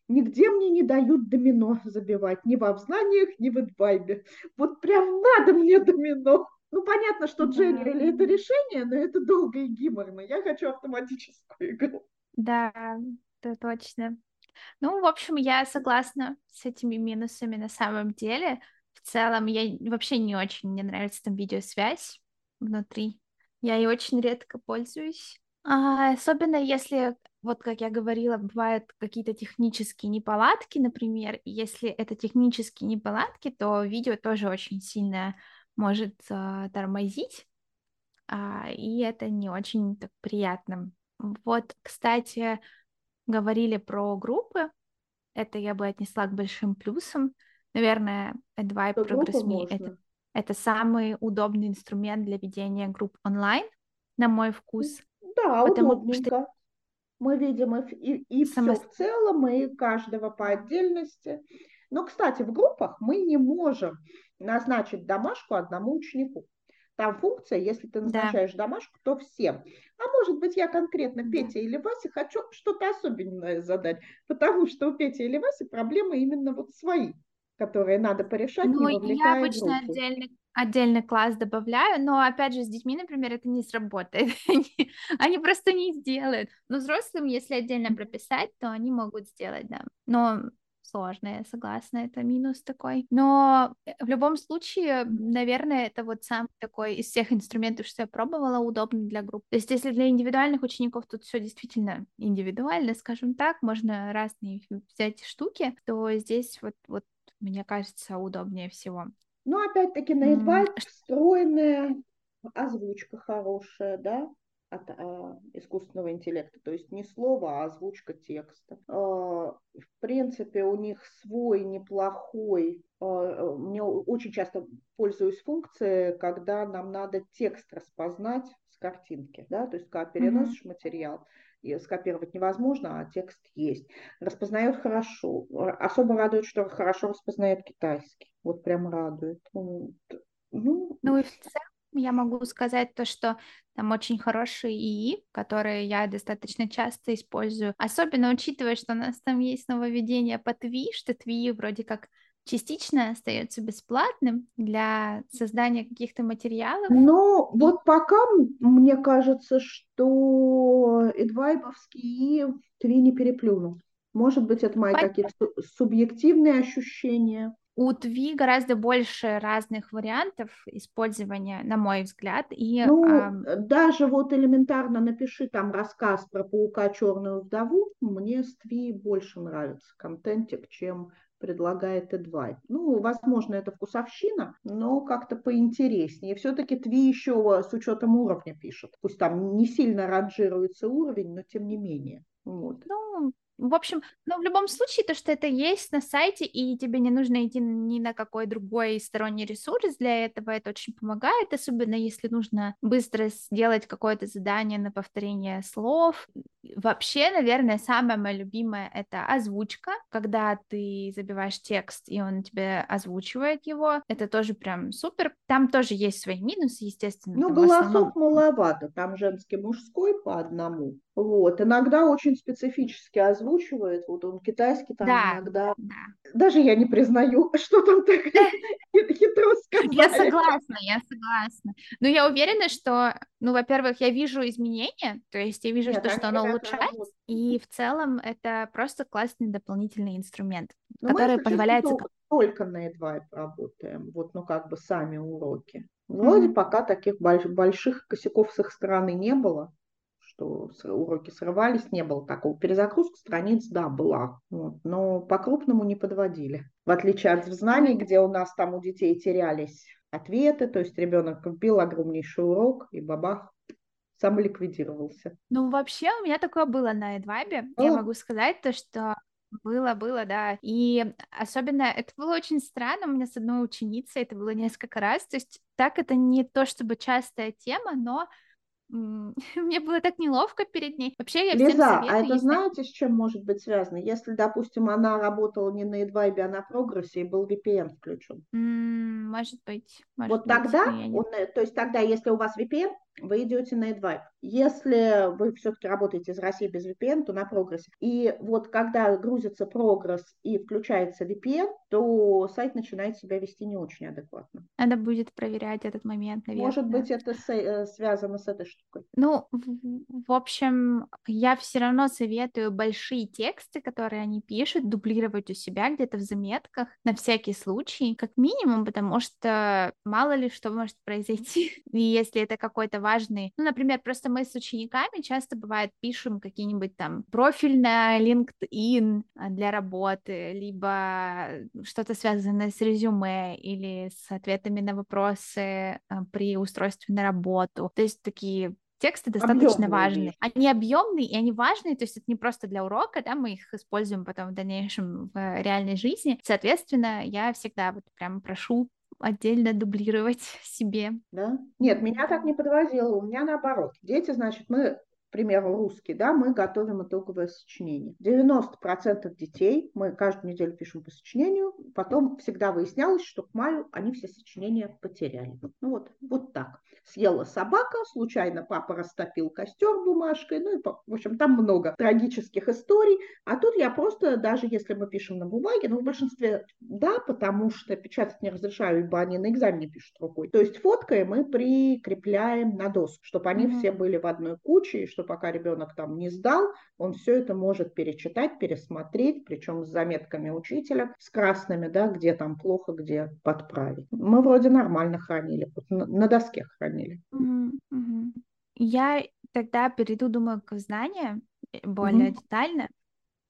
Нигде мне не дают домино забивать, ни во знаниях, ни в AdVibe. Вот прям надо мне домино. Ну, понятно, что Дженни это решение, но это долго и гиморно. Я хочу автоматическую игру. Да, это точно. Ну, в общем, я согласна с этими минусами на самом деле. В целом, я вообще не очень, мне нравится там видеосвязь внутри. Я ей очень редко пользуюсь. А, особенно если, вот как я говорила, бывают какие-то технические неполадки, например, если это технические неполадки, то видео тоже очень сильно может а, тормозить, а, и это не очень так приятно. Вот, кстати, говорили про группы, это я бы отнесла к большим плюсам. Наверное, Advibe Progress Me это, это самый удобный инструмент для ведения групп онлайн, на мой вкус. Да, потому удобненько. Что... Мы видим и, и, и Само... все в целом, и каждого по отдельности. Но, кстати, в группах мы не можем назначить домашку одному ученику. Там функция, если ты назначаешь да. домашку, то всем. А может быть, я конкретно Петя да. или Вася хочу что-то особенное задать, потому что у Пети или Васи проблемы именно вот свои, которые надо порешать, ну, я обычно группу. отдельный, отдельный класс добавляю, но опять же с детьми, например, это не сработает. они, они просто не сделают. Но взрослым, если отдельно прописать, то они могут сделать, да. Но сложно, я согласна, это минус такой. Но э, в любом случае, наверное, это вот сам такой из всех инструментов, что я пробовала, удобный для групп. То есть если для индивидуальных учеников тут все действительно индивидуально, скажем так, можно разные взять штуки, то здесь вот, вот мне кажется, удобнее всего. Ну, опять-таки, на mm. встроенная озвучка хорошая, да, от а, искусственного интеллекта, то есть не слово, а озвучка текста. А, в принципе, у них свой неплохой, а, мне очень часто пользуюсь функцией, когда нам надо текст распознать с картинки, да, то есть когда переносишь mm-hmm. материал, и скопировать невозможно, а текст есть. Распознает хорошо. Особо радует, что хорошо распознает китайский. Вот прям радует. Ну, ну и в целом я могу сказать то, что там очень хорошие ИИ, которые я достаточно часто использую, особенно учитывая, что у нас там есть нововведение по ТВИ, что ТВИ вроде как частично остается бесплатным для создания каких-то материалов. Ну, вот пока мне кажется, что эдвайбовские ТВИ не переплюнут. Может быть, это мои какие-то субъективные ощущения у Тви гораздо больше разных вариантов использования, на мой взгляд. И, ну, а... даже вот элементарно напиши там рассказ про паука черную вдову, мне с Тви больше нравится контентик, чем предлагает Эдвайт. Ну, возможно, это вкусовщина, но как-то поинтереснее. Все-таки Тви еще с учетом уровня пишет. Пусть там не сильно ранжируется уровень, но тем не менее. Вот. Ну, в общем, но в любом случае, то, что это есть на сайте, и тебе не нужно идти ни на какой другой сторонний ресурс для этого, это очень помогает, особенно если нужно быстро сделать какое-то задание на повторение слов. Вообще, наверное, самое мое любимое — это озвучка, когда ты забиваешь текст, и он тебе озвучивает его. Это тоже прям супер. Там тоже есть свои минусы, естественно. Ну, голосов основном... маловато, там женский, мужской по одному. Вот. Иногда очень специфически озвучивает. Вот он китайский там да, иногда. Да. Даже я не признаю, что там так хитро сказали. Я согласна, я согласна. Но я уверена, что, ну, во-первых, я вижу изменения, то есть я вижу, что, что оно улучшается, и в целом это просто классный дополнительный инструмент, Но который позволяет... Только на Edvibe работаем, вот, ну, как бы сами уроки. Вроде mm-hmm. пока таких больших косяков с их стороны не было что уроки срывались, не было такого. Перезагрузка страниц, да, была, вот, но по-крупному не подводили. В отличие от знаний, где у нас там у детей терялись ответы, то есть ребенок вбил огромнейший урок и бабах, сам ликвидировался. Ну, вообще, у меня такое было на Эдвайбе. Я могу сказать то, что было, было, да. И особенно это было очень странно у меня с одной ученицей, это было несколько раз. То есть так это не то чтобы частая тема, но мне было так неловко перед ней. Вообще я Лиза, всем советую, а это если... знаете, с чем может быть связано? Если, допустим, она работала не на Эдвайбе, а на Прогрессе, и был VPN включен. Mm, может быть. Может вот быть, тогда, он, э, то есть тогда, если у вас VPN, вы идете на Эдвайб. Если вы все-таки работаете из России без VPN, то на прогрессе. И вот когда грузится прогресс и включается VPN, то сайт начинает себя вести не очень адекватно. Надо будет проверять этот момент, наверное. Может быть, это э, связано с этой штукой. Ну, в, в общем, я все равно советую большие тексты, которые они пишут, дублировать у себя где-то в заметках на всякий случай, как минимум, потому что мало ли что может произойти. И если это какой-то важные. Ну, например, просто мы с учениками часто бывает пишем какие-нибудь там профиль на LinkedIn а, для работы, либо что-то связанное с резюме или с ответами на вопросы а, при устройстве на работу. То есть такие тексты достаточно объемные. важные. Они объемные и они важные, то есть это не просто для урока, да, мы их используем потом в дальнейшем в реальной жизни. Соответственно, я всегда вот прям прошу отдельно дублировать себе. Да? Нет, меня так не подвозило, у меня наоборот. Дети, значит, мы к примеру, русский, да, мы готовим итоговое сочинение. 90% детей, мы каждую неделю пишем по сочинению, потом всегда выяснялось, что к маю они все сочинения потеряли. Ну вот, вот так съела собака, случайно папа растопил костер бумажкой, ну и, в общем, там много трагических историй. А тут я просто, даже если мы пишем на бумаге, ну, в большинстве да, потому что печатать не разрешаю, ибо они на экзамене пишут рукой. То есть фоткой мы прикрепляем на доску, чтобы они mm-hmm. все были в одной куче, и что пока ребенок там не сдал, он все это может перечитать, пересмотреть, причем с заметками учителя, с красными, да, где там плохо, где подправить. Мы вроде нормально хранили, на, доске хранили сохранили. Я тогда перейду, думаю, к знаниям э, более угу. детально.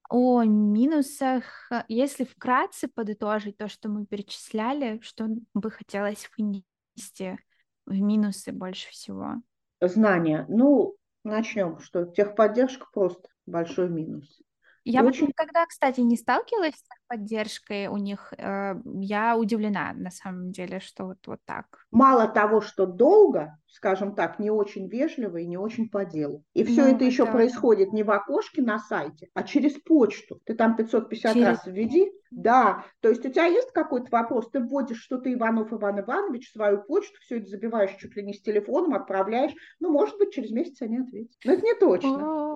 О минусах, если вкратце подытожить то, что мы перечисляли, что бы хотелось вынести в минусы больше всего? Знания. Ну, начнем, что техподдержка просто большой минус. Я очень... вот никогда, кстати, не сталкивалась с поддержкой у них. Э, я удивлена, на самом деле, что вот, вот так. Мало того, что долго, скажем так, не очень вежливо и не очень по делу. И все ну, это еще происходит не в окошке на сайте, а через почту. Ты там 550 через... раз введи, да, то есть у тебя есть какой-то вопрос, ты вводишь, что ты Иванов Иван Иванович, свою почту, все это забиваешь чуть ли не с телефоном, отправляешь, ну, может быть, через месяц они ответят. Но это не точно.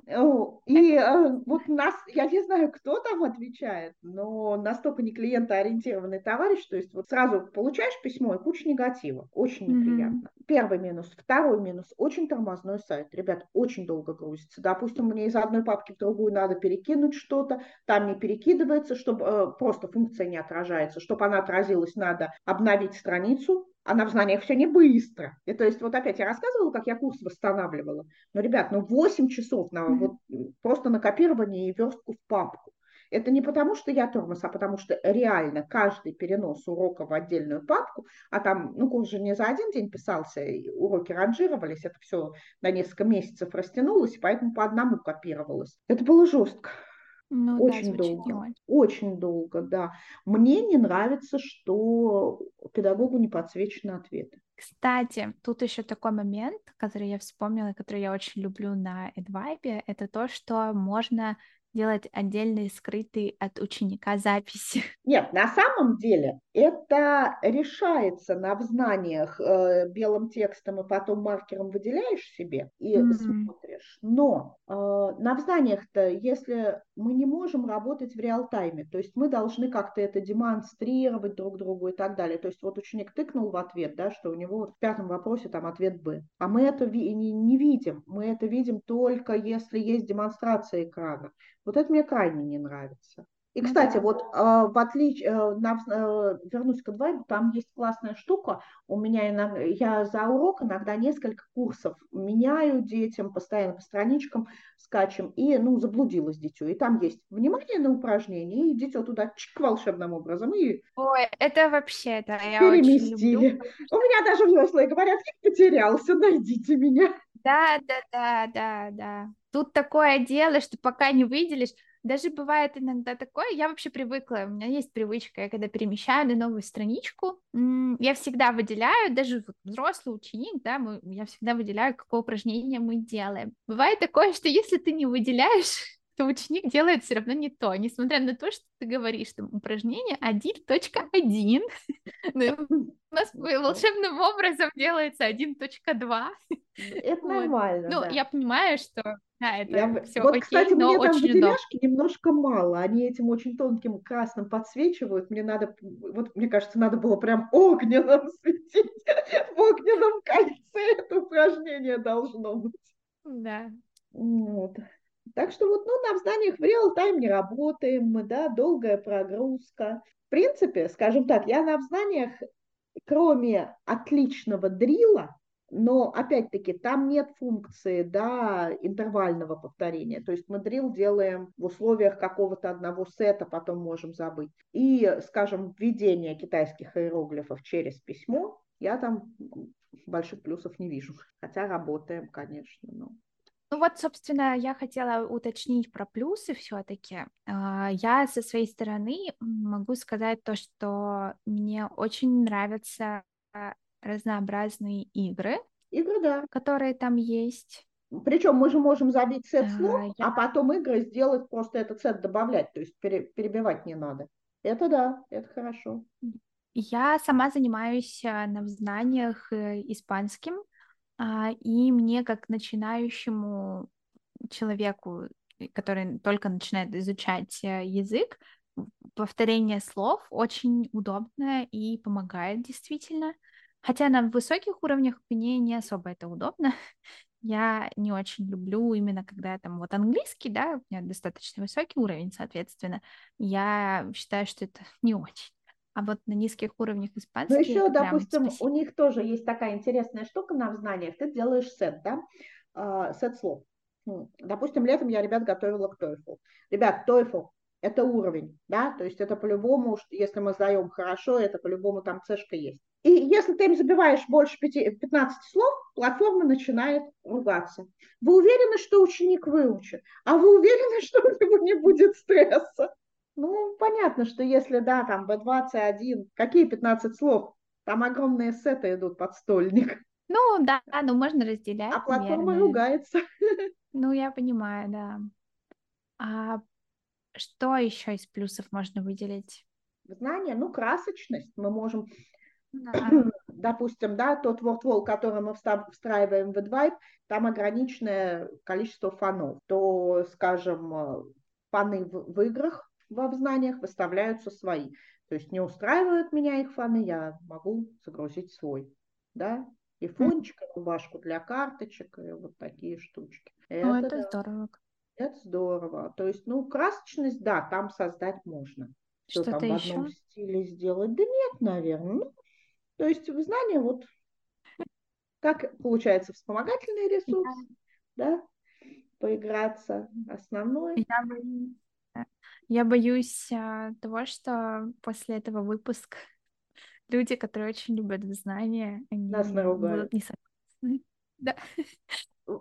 И э, вот нас, я не знаю, кто там отвечает, но настолько не клиентоориентированный товарищ, то есть вот сразу получаешь письмо и куча негатива, очень неприятно. Mm-hmm. Первый минус. Второй минус, очень тормозной сайт. Ребят, очень долго грузится. Допустим, мне из одной папки в другую надо перекинуть что-то, там не перекидывается, чтобы э, просто функция не отражается. Чтобы она отразилась, надо обновить страницу, она в знаниях все не быстро. И то есть вот опять я рассказывала, как я курс восстанавливала. Но, ребят, ну 8 часов на, вот, просто на копирование и верстку в папку. Это не потому, что я тормоз, а потому что реально каждый перенос урока в отдельную папку, а там, ну, курс же не за один день писался, уроки ранжировались, это все на несколько месяцев растянулось, поэтому по одному копировалось. Это было жестко. Ну, очень да, долго. Очень долго, да. Мне не нравится, что педагогу не подсвечены ответы. Кстати, тут еще такой момент, который я вспомнила, который я очень люблю на Эдвайбе, это то, что можно делать отдельные скрытые от ученика записи? Нет, на самом деле это решается на взнаниях э, белым текстом и потом маркером выделяешь себе и mm-hmm. смотришь. Но э, на взнаниях-то, если мы не можем работать в реал-тайме, то есть мы должны как-то это демонстрировать друг другу и так далее. То есть вот ученик тыкнул в ответ, да, что у него в пятом вопросе там ответ Б. А мы это ви- не, не видим. Мы это видим только если есть демонстрация экрана. Вот это мне крайне не нравится. И, ну кстати, вот э, в отличие, э, на, э, вернусь к Advibe, там есть классная штука. У меня иногда, я за урок иногда несколько курсов меняю детям, постоянно по страничкам скачем, и, ну, заблудилась дитё. И там есть внимание на упражнение, и дитё туда чик волшебным образом, и... Ой, это вообще, да, я переместили. очень люблю. У меня даже взрослые говорят, я потерялся, найдите меня. Да, да, да, да, да. Тут такое дело, что пока не выделишь, даже бывает иногда такое, я вообще привыкла, у меня есть привычка, я когда перемещаю на новую страничку, я всегда выделяю, даже взрослый ученик, да, мы, я всегда выделяю, какое упражнение мы делаем. Бывает такое, что если ты не выделяешь, то ученик делает все равно не то, несмотря на то, что ты говоришь, там упражнение 1.1, ну, у нас волшебным образом делается 1.2. Это нормально, Ну, я понимаю, что да, это я... все вот, окей, кстати, но мне там выделяшки немножко мало. Они этим очень тонким красным подсвечивают. Мне надо, вот мне кажется, надо было прям огненным светить. В огненном кольце это упражнение должно быть. Да. Вот. Так что вот ну, на зданиях в реал-тайм не работаем мы, да, долгая прогрузка. В принципе, скажем так, я на знаниях, кроме отличного дрила, но опять-таки там нет функции да, интервального повторения. То есть мы дрил делаем в условиях какого-то одного сета, потом можем забыть. И, скажем, введение китайских иероглифов через письмо, я там больших плюсов не вижу. Хотя работаем, конечно. Но... Ну вот, собственно, я хотела уточнить про плюсы все-таки. А, я со своей стороны могу сказать то, что мне очень нравятся разнообразные игры. Игры, да. Которые там есть. Причем мы же можем забить сет слов, а, я... а потом игры сделать, просто этот сет добавлять, то есть пере, перебивать не надо. Это да, это хорошо. Я сама занимаюсь а, на знаниях э, испанским, и мне как начинающему человеку, который только начинает изучать э, язык, повторение слов очень удобно и помогает действительно. Хотя на высоких уровнях мне не особо это удобно. Я не очень люблю именно когда там вот английский, да, у меня достаточно высокий уровень, соответственно. Я считаю, что это не очень. А вот на низких уровнях испанский... Ну еще, допустим, у них тоже есть такая интересная штука на знаниях. Ты делаешь сет, да, uh, сет слов. Допустим, летом я ребят готовила к TOEFL. Ребят, TOEFL – это уровень, да, то есть это по-любому, если мы сдаем хорошо, это по-любому там цешка есть. И если ты им забиваешь больше 5, 15 слов, платформа начинает ругаться. Вы уверены, что ученик выучит? А вы уверены, что у него не будет стресса? Ну, понятно, что если, да, там B21, какие 15 слов? Там огромные сеты идут под стольник. Ну, да, ну можно разделять. А платформа наверное. ругается. Ну, я понимаю, да. А что еще из плюсов можно выделить? Знание, ну, красочность. Мы можем, да. допустим, да, тот WordWall, который мы встраиваем в AdVibe, там ограниченное количество фонов. То, скажем, э, фаны в, в играх во знаниях выставляются свои. То есть не устраивают меня их фаны, я могу загрузить свой. Да? И фончик, и рубашку для карточек, и вот такие штучки. Ну, это, да. здорово. Это здорово. То есть, ну, красочность, да, там создать можно. Что, там в одном еще? стиле сделать? Да нет, наверное. Ну, то есть в знании вот как получается вспомогательный ресурс, да, да поиграться. Основной. Я бы я боюсь а, того, что после этого выпуска люди, которые очень любят знания, они Нас будут не согласны. Да.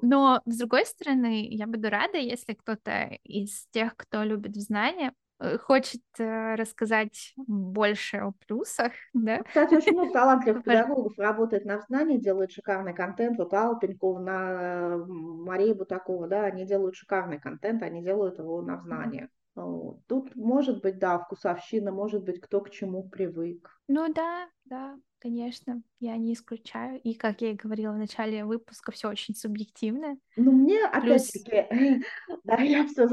Но, с другой стороны, я буду рада, если кто-то из тех, кто любит знания, э, хочет э, рассказать больше о плюсах, да? Кстати, очень много талантливых педагогов работает на знании, делают шикарный контент. Вот Алла Пенькова, на Мария Бутакова, да, они делают шикарный контент, они делают его на знаниях. Тут может быть, да, вкусовщина, может быть, кто к чему привык. Ну да, да, конечно, я не исключаю. И, как я и говорила в начале выпуска, все очень субъективно. Ну, мне, опять-таки, да, я все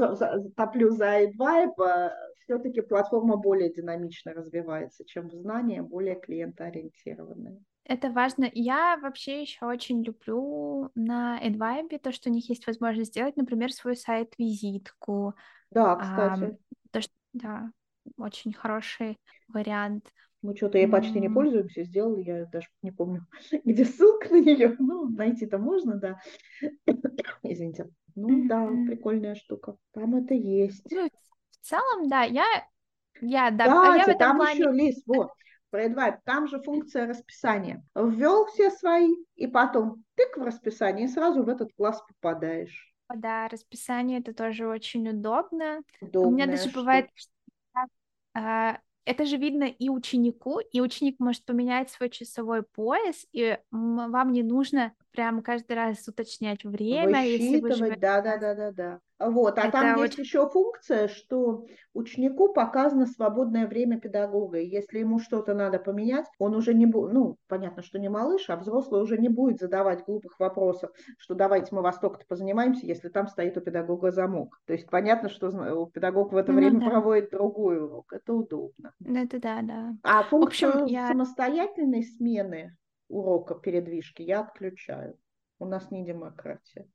топлю за AdVibe, все-таки платформа более динамично развивается, чем в знания, более клиентоориентированная. Это важно. Я вообще еще очень люблю на AdVibe то, что у них есть возможность сделать, например, свой сайт-визитку, да, кстати. то, что, да, очень хороший вариант. Мы что-то ей почти не пользуемся, сделал я даже не помню, где ссылка на нее. Ну, найти-то можно, да. Извините. Ну да, прикольная штука. Там это есть. Ну, в целом, да, я, я, да, а я в этом там плане... еще, Лиз, вот, про AdVibe, там же функция расписания. Ввел все свои, и потом тык в расписание, и сразу в этот класс попадаешь. Да, расписание это тоже очень удобно. Удобная У меня даже штука. бывает, что а, это же видно и ученику, и ученик может поменять свой часовой пояс, и вам не нужно прям каждый раз уточнять время, если вы живете... Да, да, да, да, да. Вот, а Это там очень... есть еще функция, что ученику показано свободное время педагога. И если ему что-то надо поменять, он уже не будет, ну, понятно, что не малыш, а взрослый уже не будет задавать глупых вопросов, что давайте мы во столько-то позанимаемся, если там стоит у педагога замок. То есть понятно, что педагог в это ну, время да. проводит другой урок. Это удобно. Это да, да. А функцию общем, я... самостоятельной смены урока передвижки я отключаю. У нас не демократия.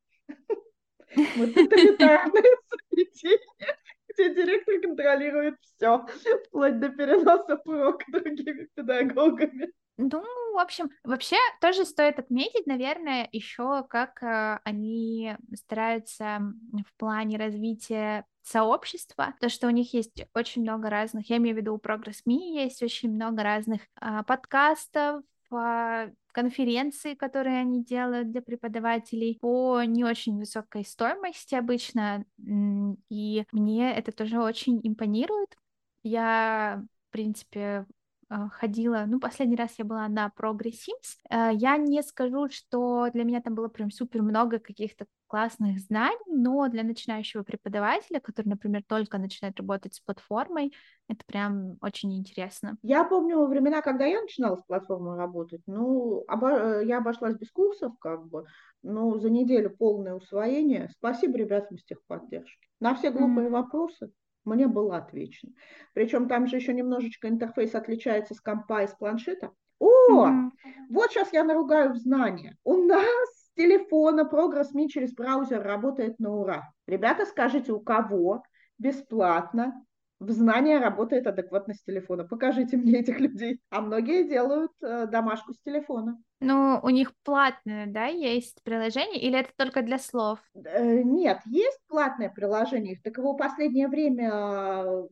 Мы тоталитарное заведение, где директор контролирует все, вплоть до переноса урока другими педагогами. Ну, в общем, вообще тоже стоит отметить, наверное, еще как э, они стараются в плане развития сообщества, то, что у них есть очень много разных, я имею в виду у Progress Me есть очень много разных э, подкастов, э, конференции, которые они делают для преподавателей по не очень высокой стоимости обычно, и мне это тоже очень импонирует. Я, в принципе, а, ходила, ну, последний раз я была на Progress Sims. А, я не скажу, что для меня там было прям супер много каких-то классных знаний, но для начинающего преподавателя, который, например, только начинает работать с платформой, это прям очень интересно. Я помню времена, когда я начинала с платформой работать, ну, обо... Я обошлась без курсов, как бы, ну, за неделю полное усвоение. Спасибо ребятам с техподдержки. На все глупые mm-hmm. вопросы мне было отвечено. Причем там же еще немножечко интерфейс отличается с компа и с планшета. О, mm-hmm. вот сейчас я наругаю в знания. У нас телефона Progress Me через браузер работает на ура. Ребята, скажите, у кого бесплатно в знания работает адекватно с телефона. Покажите мне этих людей. А многие делают э, домашку с телефона. Ну, у них платное, да, есть приложение, или это только для слов? Э, нет, есть платное приложение, так его в последнее время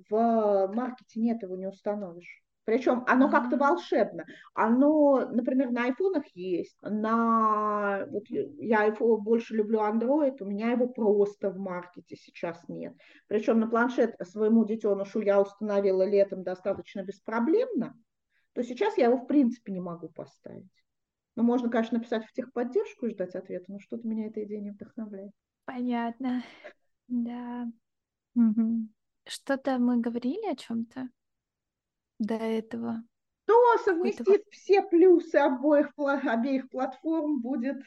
в маркете нет, его не установишь. Причем оно как-то волшебно. Оно, например, на айфонах есть, на... Вот я iPhone больше люблю Android, у меня его просто в маркете сейчас нет. Причем на планшет своему детенышу я установила летом достаточно беспроблемно, то сейчас я его в принципе не могу поставить. Ну, можно, конечно, написать в техподдержку и ждать ответа, но что-то меня эта идея не вдохновляет. Понятно. Да. Угу. Что-то мы говорили о чем-то? До этого. Кто совместит все плюсы обоих, обеих платформ, будет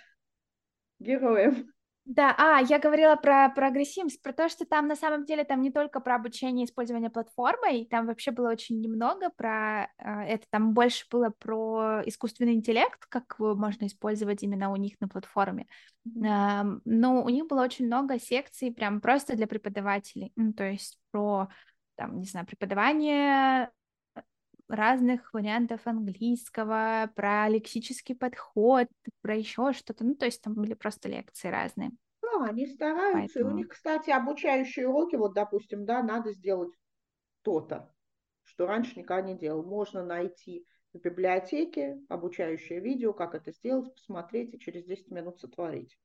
героем. Да, а, я говорила про прогрессивность, про то, что там на самом деле там не только про обучение и использование платформы, там вообще было очень немного про э, это, там больше было про искусственный интеллект, как его можно использовать именно у них на платформе. Mm-hmm. Но у них было очень много секций прям просто для преподавателей, ну, то есть про там, не знаю, преподавание разных вариантов английского, про лексический подход, про еще что-то. Ну, то есть там были просто лекции разные. Да, они стараются. Поэтому... И у них, кстати, обучающие уроки, вот, допустим, да, надо сделать то-то, что раньше никогда не делал. Можно найти в библиотеке обучающее видео, как это сделать, посмотреть и через 10 минут сотворить.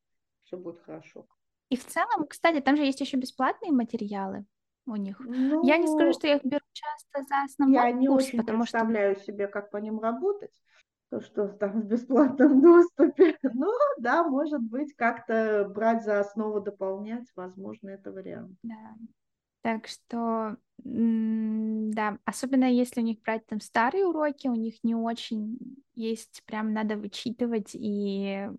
Все будет хорошо. И в целом, кстати, там же есть еще бесплатные материалы у них. Ну, я не скажу, ну, что я их беру часто за основной Я не курс, очень потому представляю что... себе, как по ним работать. То, что там в бесплатном доступе. Ну, да, может быть, как-то брать за основу, дополнять, возможно, это вариант. Да. Так что, да, особенно если у них брать там старые уроки, у них не очень есть, прям надо вычитывать и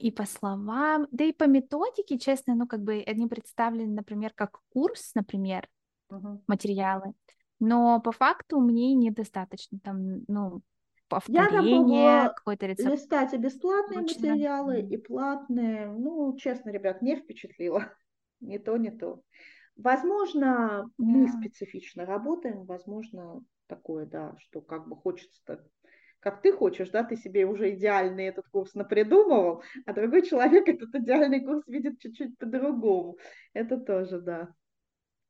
и по словам, да и по методике, честно, ну, как бы они представлены, например, как курс, например, uh-huh. материалы, но по факту мне недостаточно там, ну, повторение, какой-то рецепт. листать и бесплатные Лучше материалы, и платные. Ну, честно, ребят, не впечатлило. не то, не то. Возможно, yeah. мы специфично работаем, возможно, такое, да, что как бы хочется как ты хочешь, да, ты себе уже идеальный этот курс напридумывал, а другой человек этот идеальный курс видит чуть-чуть по-другому. Это тоже, да.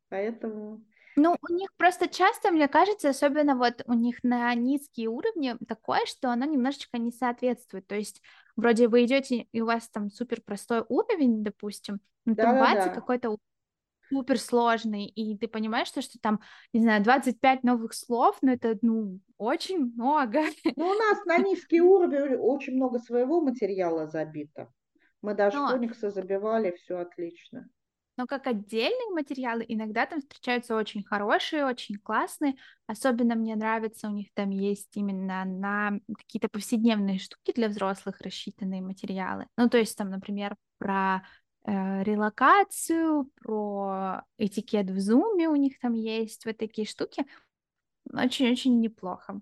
Поэтому... Ну, у них просто часто, мне кажется, особенно вот у них на низкие уровни такое, что оно немножечко не соответствует. То есть вроде вы идете, и у вас там супер простой уровень, допустим, но да, там бац, да. какой-то супер сложный, и ты понимаешь, что, что там, не знаю, 25 новых слов, но это, ну, очень много. Ну, у нас на низкий уровень очень много своего материала забито. Мы даже но... фониксы забивали, все отлично. Но как отдельные материалы иногда там встречаются очень хорошие, очень классные. Особенно мне нравится, у них там есть именно на какие-то повседневные штуки для взрослых рассчитанные материалы. Ну, то есть там, например, про релокацию, про этикет в зуме у них там есть, вот такие штуки. Очень-очень неплохо.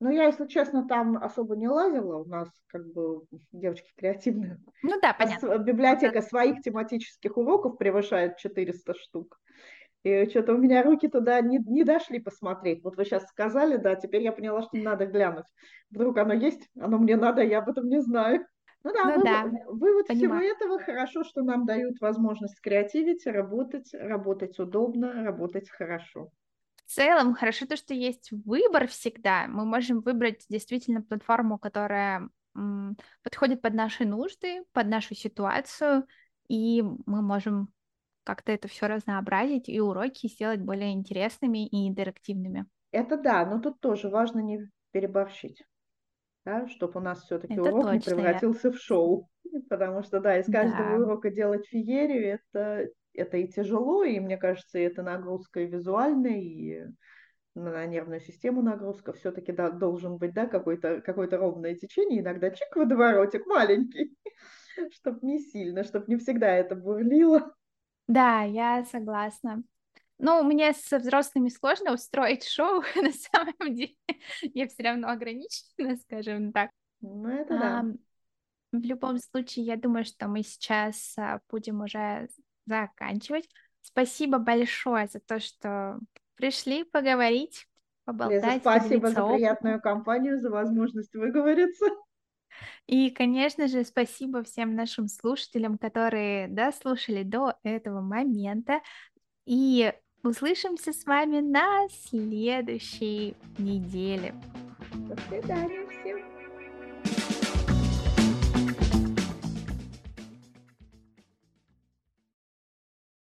Ну, я, если честно, там особо не лазила. У нас как бы девочки креативные. Ну да, понятно. Библиотека своих тематических уроков превышает 400 штук. И что-то у меня руки туда не, не дошли посмотреть. Вот вы сейчас сказали, да, теперь я поняла, что надо глянуть. Вдруг оно есть, оно мне надо, я об этом не знаю. Ну да, ну, вывод, да вывод всего этого хорошо, что нам дают возможность креативить, работать, работать удобно, работать хорошо. В целом, хорошо то, что есть выбор всегда. Мы можем выбрать действительно платформу, которая м, подходит под наши нужды, под нашу ситуацию, и мы можем как-то это все разнообразить и уроки сделать более интересными и интерактивными. Это да, но тут тоже важно не переборщить, да, чтобы у нас все-таки урок точно, не превратился я... в шоу. Потому что, да, из каждого да. урока делать феерию, это, это и тяжело, и мне кажется, это нагрузка и визуальная, и на нервную систему нагрузка, все-таки да, должен быть да, какое-то какое ровное течение, иногда чик водоворотик маленький, чтобы не сильно, чтобы не всегда это бурлило. Да, я согласна. Ну, мне со взрослыми сложно устроить шоу, на самом деле. Я все равно ограничена, скажем так. Ну, это да. А, в любом случае, я думаю, что мы сейчас а, будем уже заканчивать. Спасибо большое за то, что пришли поговорить, поболтать. Лиза, спасибо за опытом. приятную компанию, за возможность выговориться. И, конечно же, спасибо всем нашим слушателям, которые дослушали до этого момента. И услышимся с вами на следующей неделе. До свидания.